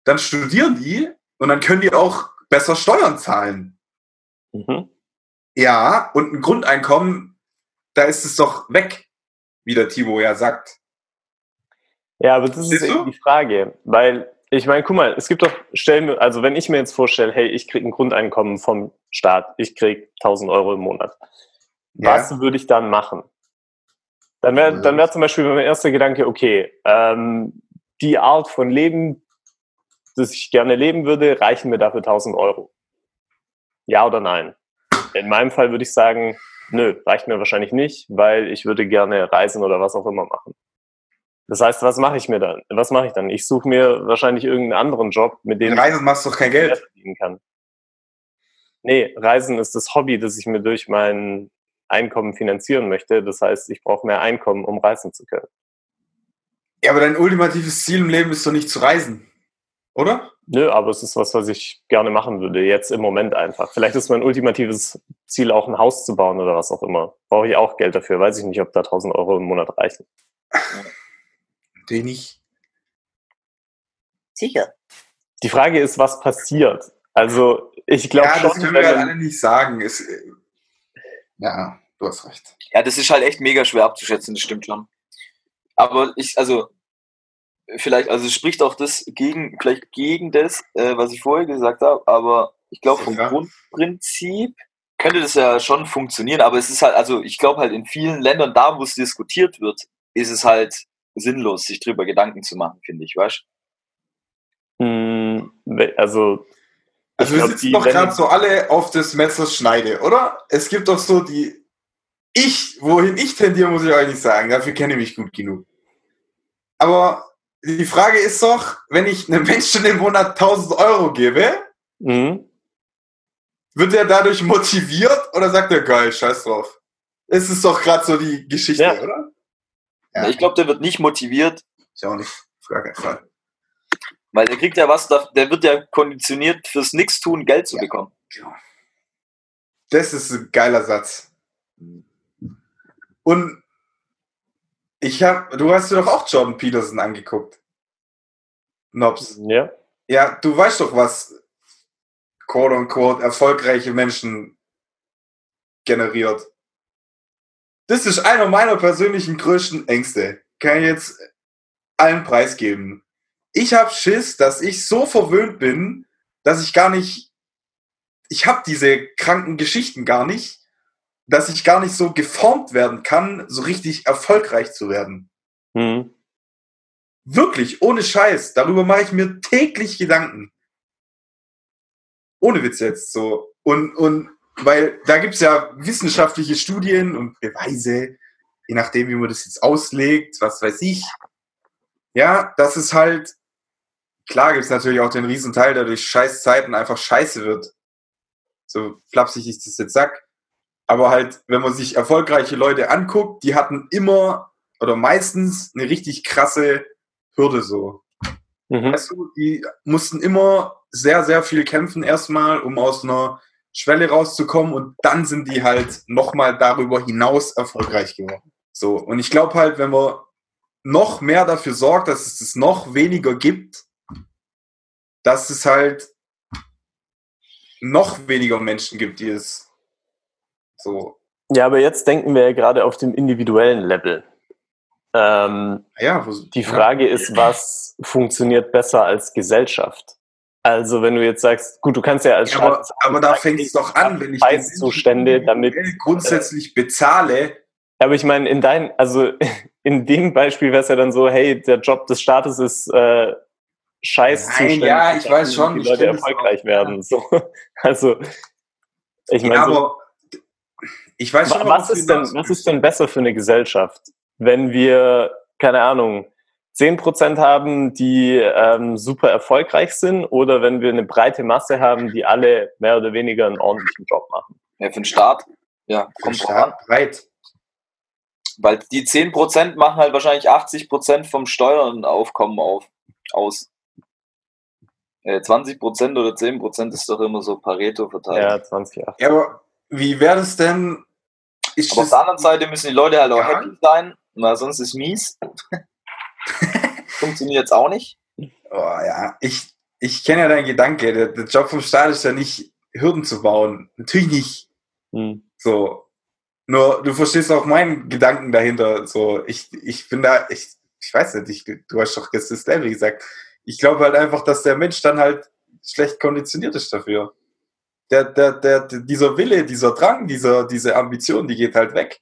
dann studieren die und dann können die auch besser Steuern zahlen. Mhm. Ja, und ein Grundeinkommen, da ist es doch weg, wie der Timo ja sagt. Ja, aber das ist Siehst eben die Frage, weil ich meine, guck mal, es gibt doch Stellen, also wenn ich mir jetzt vorstelle, hey, ich kriege ein Grundeinkommen vom Staat, ich kriege 1000 Euro im Monat, Ja. was würde ich dann machen? Dann wäre dann wär zum Beispiel mein erster Gedanke, okay, ähm, die Art von Leben, das ich gerne leben würde, reichen mir dafür 1000 Euro? Ja oder nein? In meinem Fall würde ich sagen, nö, reicht mir wahrscheinlich nicht, weil ich würde gerne reisen oder was auch immer machen. Das heißt, was mache ich mir dann? Was mache ich dann? Ich suche mir wahrscheinlich irgendeinen anderen Job, mit dem Reisen machst du doch kein Geld. verdienen kann. Nee, Reisen ist das Hobby, das ich mir durch mein Einkommen finanzieren möchte. Das heißt, ich brauche mehr Einkommen, um reisen zu können. Ja, aber dein ultimatives Ziel im Leben ist doch nicht zu reisen. Oder? Nö, aber es ist was, was ich gerne machen würde, jetzt im Moment einfach. Vielleicht ist mein ultimatives Ziel auch ein Haus zu bauen oder was auch immer. Brauche ich auch Geld dafür. Weiß ich nicht, ob da 1000 Euro im Monat reichen. [laughs] Den nicht. Sicher. Die Frage ist, was passiert? Also, ich glaube Ja, das können wir wenn halt alle nicht sagen. Es, äh, ja, du hast recht. Ja, das ist halt echt mega schwer abzuschätzen, das stimmt schon. Aber ich, also, vielleicht, also es spricht auch das gegen, vielleicht gegen das, äh, was ich vorher gesagt habe, aber ich glaube vom Ja. Grundprinzip könnte das ja schon funktionieren, aber es ist halt, also ich glaube halt in vielen Ländern, da wo es diskutiert wird, ist es halt sinnlos, sich drüber Gedanken zu machen, finde ich, weißt we- also, Also Ich wir sitzen doch gerade so alle auf des Messers Schneide, oder? Es gibt doch so die. Ich, wohin ich tendiere, muss ich euch nicht sagen. Dafür kenne ich mich gut genug. Aber die Frage ist doch, wenn ich einem Menschen im Monat 1000 Euro gebe, mhm. wird er dadurch motiviert oder sagt er, geil, scheiß drauf? Es ist doch gerade so die Geschichte, Ja. oder? Ich glaube, der wird nicht motiviert, Ist ja auch nicht. Auf gar keinen Fall. weil der kriegt ja was, der wird ja konditioniert, fürs Nichtstun Geld zu Ja. bekommen. Das ist ein geiler Satz. Und ich habe, du hast dir doch auch Jordan Peterson angeguckt. Nobs. Ja. Ja, du weißt doch, was quote unquote erfolgreiche Menschen generiert. Das ist einer meiner persönlichen größten Ängste. Kann ich jetzt allen preisgeben. Ich habe Schiss, dass ich so verwöhnt bin, dass ich gar nicht, ich habe diese kranken Geschichten gar nicht, dass ich gar nicht so geformt werden kann, so richtig erfolgreich zu werden. Mhm. Wirklich, ohne Scheiß. Darüber mache ich mir täglich Gedanken. Ohne Witz jetzt so. Und, und weil da gibt's ja wissenschaftliche Studien und Beweise, je nachdem, wie man das jetzt auslegt, was weiß ich. Ja, das ist halt, klar gibt's natürlich auch den Riesenteil, der durch Scheißzeiten einfach scheiße wird. So flapsig ich das jetzt sag. Aber halt, wenn man sich erfolgreiche Leute anguckt, die hatten immer oder meistens eine richtig krasse Hürde so. Mhm. Weißt du, die mussten immer sehr, sehr viel kämpfen erstmal, um aus einer Schwelle rauszukommen und dann sind die halt nochmal darüber hinaus erfolgreich geworden. So, und ich glaube halt, wenn man noch mehr dafür sorgt, dass es das noch weniger gibt, dass es halt noch weniger Menschen gibt, die es so, Ja, aber jetzt denken wir ja gerade auf dem individuellen Level. Ähm, ja, die Frage ist, was funktioniert besser als Gesellschaft? Also wenn du jetzt sagst, gut, du kannst ja als Ja, aber, aber da fängt es doch an, wenn ich Preiszustände, damit Menschen grundsätzlich bezahle, Aber ich meine, in dein, also [laughs] in dem Beispiel wäre es ja dann so, hey, der Job des Staates ist äh, scheiß Nein, ja, ich weiß schon, die ich Leute erfolgreich auch, werden. So. [laughs] Also ich Ja, meine, so, aber ich weiß schon, was du ist denn, was ist denn besser für eine Gesellschaft, wenn wir, keine Ahnung, 10% haben, die ähm, super erfolgreich sind, oder wenn wir eine breite Masse haben, die alle mehr oder weniger einen ordentlichen Job machen? Ja, für den Staat. Ja, kommt an. Staat breit. Weil die 10% machen halt wahrscheinlich 80% vom Steuernaufkommen auf, aus. Äh, 20% oder 10% ist doch immer so Pareto verteilt. Ja, 20, Ja, aber wie wäre das denn? Ist Aber auf der anderen Seite müssen die Leute halt auch Ja. happy sein, weil sonst ist mies. Funktioniert jetzt auch nicht. oh, ja, ich, ich kenne ja deinen Gedanke. Der, der Job vom Staat ist ja nicht, Hürden zu bauen. Natürlich nicht. Hm. So. Nur, du verstehst auch meinen Gedanken dahinter. So, ich, ich bin da, ich, ich weiß nicht, ich, du hast doch gestern dasselbe gesagt. Ich glaube halt einfach, dass der Mensch dann halt schlecht konditioniert ist dafür. Der, der, der, dieser Wille, dieser Drang, dieser, diese Ambition, die geht halt weg.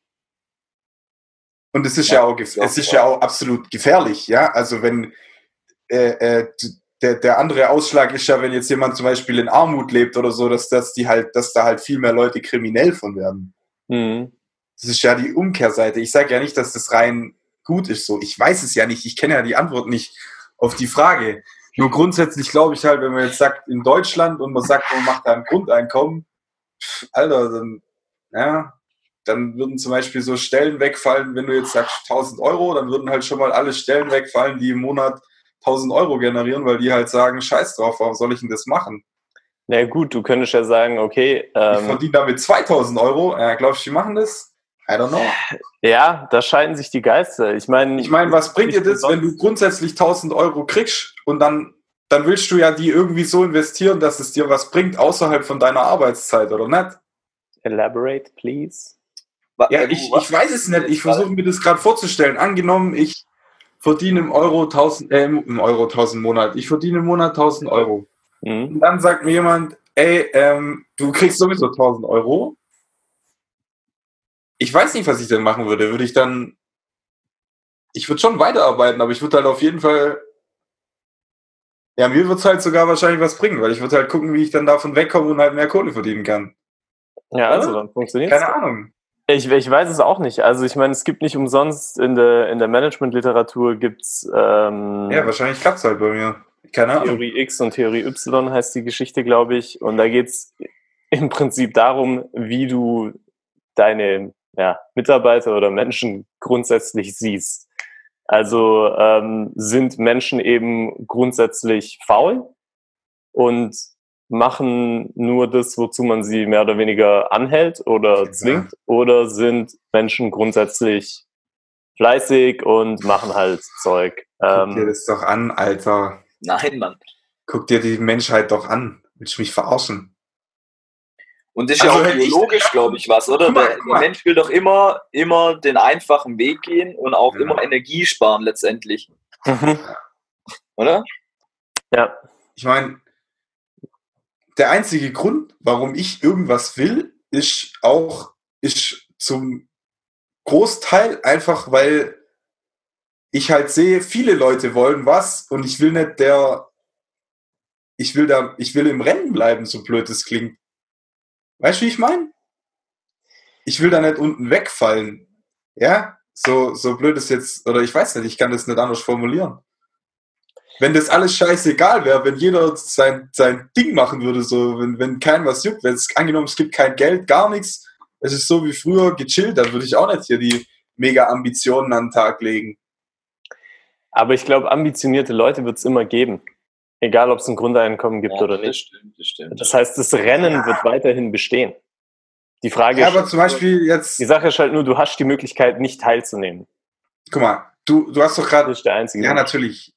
Und es ist ja, Ja, auch, es ist ja. auch absolut gefährlich, ja. Also wenn äh, äh, der, der andere Ausschlag ist ja, wenn jetzt jemand zum Beispiel in Armut lebt oder so, dass, dass die halt, dass da halt viel mehr Leute kriminell von werden. Hm. Das ist ja die Umkehrseite. Ich sage ja nicht, dass das rein gut ist so. Ich weiß es ja nicht. Ich kenne ja die Antwort nicht auf die Frage. Nur grundsätzlich glaube ich halt, wenn man jetzt sagt, in Deutschland und man sagt, man macht da ein Grundeinkommen, pff, Alter, dann, ja, dann würden zum Beispiel so Stellen wegfallen, wenn du jetzt sagst 1000 Euro, dann würden halt schon mal alle Stellen wegfallen, die im Monat 1000 Euro generieren, weil die halt sagen, scheiß drauf, warum soll ich denn das machen? Na gut, du könntest ja sagen, okay, Ich ähm, verdiene damit 2000 Euro. Ja, glaubst du, die machen das? I don't know. ja, da scheiden sich die Geister. Ich meine, Ich meine, was bringt dir das, wenn du grundsätzlich 1000 Euro kriegst und dann, dann willst du ja die irgendwie so investieren, dass es dir was bringt außerhalb von deiner Arbeitszeit, oder nicht? Elaborate, please. Ja, äh, ich, ich weiß es nicht. Ich versuche mir das gerade vorzustellen. Angenommen, ich verdiene im Euro 1000, äh, im Euro 1000 im Monat. Ich verdiene im Monat 1000 Euro. Hm. Und dann sagt mir jemand, ey, ähm, du kriegst sowieso 1000 Euro. Ich weiß nicht, was ich denn machen würde. Würde ich dann, ich würde schon weiterarbeiten, aber ich würde halt auf jeden Fall, ja, mir wird es halt sogar wahrscheinlich was bringen, weil ich würde halt gucken, wie ich dann davon wegkomme und halt mehr Kohle verdienen kann. Ja, also dann funktioniert Keine Ahnung. Ich, ich weiß es auch nicht. Also ich meine, es gibt nicht umsonst in der, in der Management-Literatur gibt's ähm, Ja, wahrscheinlich klappt es halt bei mir. Keine Ahnung. Theorie X und Theorie Y heißt die Geschichte, glaube ich. Und da geht's im Prinzip darum, wie du deine ja, Mitarbeiter oder Menschen grundsätzlich siehst. Also ähm, sind Menschen eben grundsätzlich faul und machen nur das, wozu man sie mehr oder weniger anhält oder Ja. zwingt, oder sind Menschen grundsätzlich fleißig und machen halt Zeug. Guck dir Ähm, das doch an, Alter. Nein, Mann. Guck dir die Menschheit doch an. Willst du mich verarschen? Und das ist ja Also auch hätte ich- biologisch, glaube ich, was, oder? Guck mal, der, guck der. Mensch will doch immer, immer den einfachen Weg gehen und auch Ja. immer Energie sparen letztendlich, mhm. oder? ja, Ich meine, der einzige Grund, warum ich irgendwas will, ist auch, ist zum Großteil einfach, weil ich halt sehe, viele Leute wollen was und ich will nicht der, ich will da, ich will im Rennen bleiben, so blöd es klingt. Weißt du, wie ich meine? Ich will da nicht unten wegfallen. Ja? So, so blöd es jetzt, oder ich weiß nicht, ich kann das nicht anders formulieren. Wenn das alles scheißegal wäre, wenn jeder sein, sein Ding machen würde, so, wenn, wenn kein was juckt, wenn es angenommen, es gibt kein Geld, gar nichts, es ist so wie früher gechillt, dann würde ich auch nicht hier die mega Ambitionen an den Tag legen. aber ich glaube, ambitionierte Leute wird es immer geben. Egal, ob es ein Grundeinkommen gibt Ja, oder Das nicht. stimmt, das stimmt. Das heißt, das Rennen wird weiterhin bestehen. Die Frage Ja, ist, aber zum Beispiel jetzt, die Sache ist halt nur, du hast die Möglichkeit, nicht teilzunehmen. guck mal, du, du hast doch gerade, ist der einzige. ja natürlich,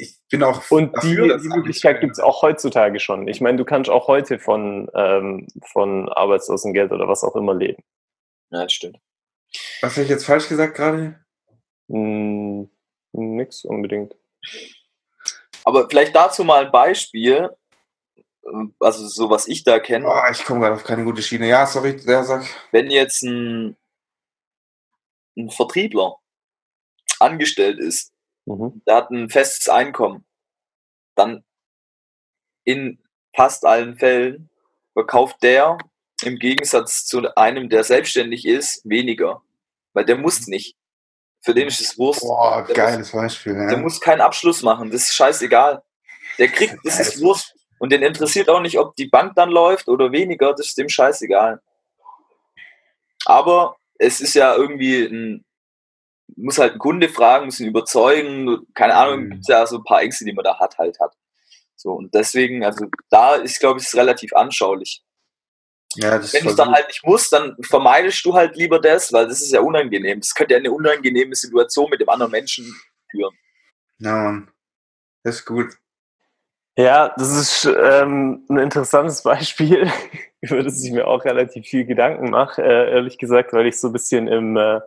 ich bin auch Und dafür, die, dass die Möglichkeit gibt es auch heutzutage schon. Ich meine, du kannst auch heute von, ähm, von Arbeitslosengeld oder was auch immer leben. Ja, das stimmt. Was habe ich jetzt falsch gesagt gerade? Hm, nix unbedingt. Aber vielleicht dazu mal ein Beispiel, also so was ich da kenne. Oh, ich komme gerade auf keine gute Schiene. Ja, sorry, der sagt. wenn jetzt ein, ein Vertriebler angestellt ist, Mhm. der hat ein festes Einkommen, dann in fast allen Fällen verkauft der im Gegensatz zu einem, der selbstständig ist, weniger. Weil der muss nicht. Für den ist es Wurst. Boah, Der geiles Beispiel. Der Ja. muss keinen Abschluss machen, das ist scheißegal. Der kriegt, [laughs] das ist Wurst. Und den interessiert auch nicht, ob die Bank dann läuft oder weniger, das ist dem scheißegal. Aber es ist ja irgendwie ein, muss halt einen Kunde fragen, muss ihn überzeugen, keine Ahnung, Mhm. gibt ja so ein paar Ängste, die man da hat, halt hat. So, und deswegen, also da ist, glaube ich, es relativ anschaulich. ja, Wenn du es dann gut. halt nicht musst, dann vermeidest du halt lieber das, weil das ist ja unangenehm. Das könnte ja eine unangenehme Situation mit dem anderen Menschen führen. Ja, Mann. Das ist gut. Ja, das ist ähm, ein interessantes Beispiel, [laughs] über das ich mir auch relativ viel Gedanken mache, äh, ehrlich gesagt, weil ich so ein bisschen im, äh,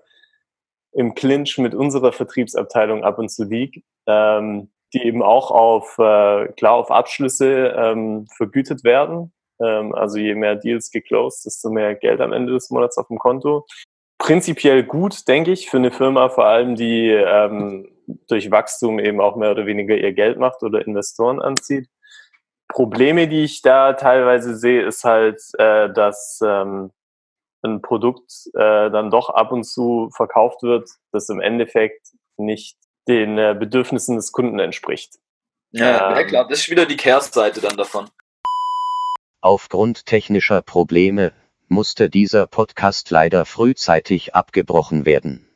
im Clinch mit unserer Vertriebsabteilung ab und zu lieg, ähm, die eben auch auf, äh, klar, auf Abschlüsse ähm, vergütet werden. Ähm, also je mehr Deals geclosed, desto mehr Geld am Ende des Monats auf dem Konto. Prinzipiell gut, denke ich, für eine Firma, vor allem die ähm, durch Wachstum eben auch mehr oder weniger ihr Geld macht oder Investoren anzieht. Probleme, die ich da teilweise sehe, ist halt, äh, dass ähm, ein Produkt äh, dann doch ab und zu verkauft wird, das im Endeffekt nicht den äh, Bedürfnissen des Kunden entspricht. Ja, ja Ähm. klar, das ist wieder die Kehrseite dann davon. Aufgrund technischer Probleme musste dieser Podcast leider frühzeitig abgebrochen werden.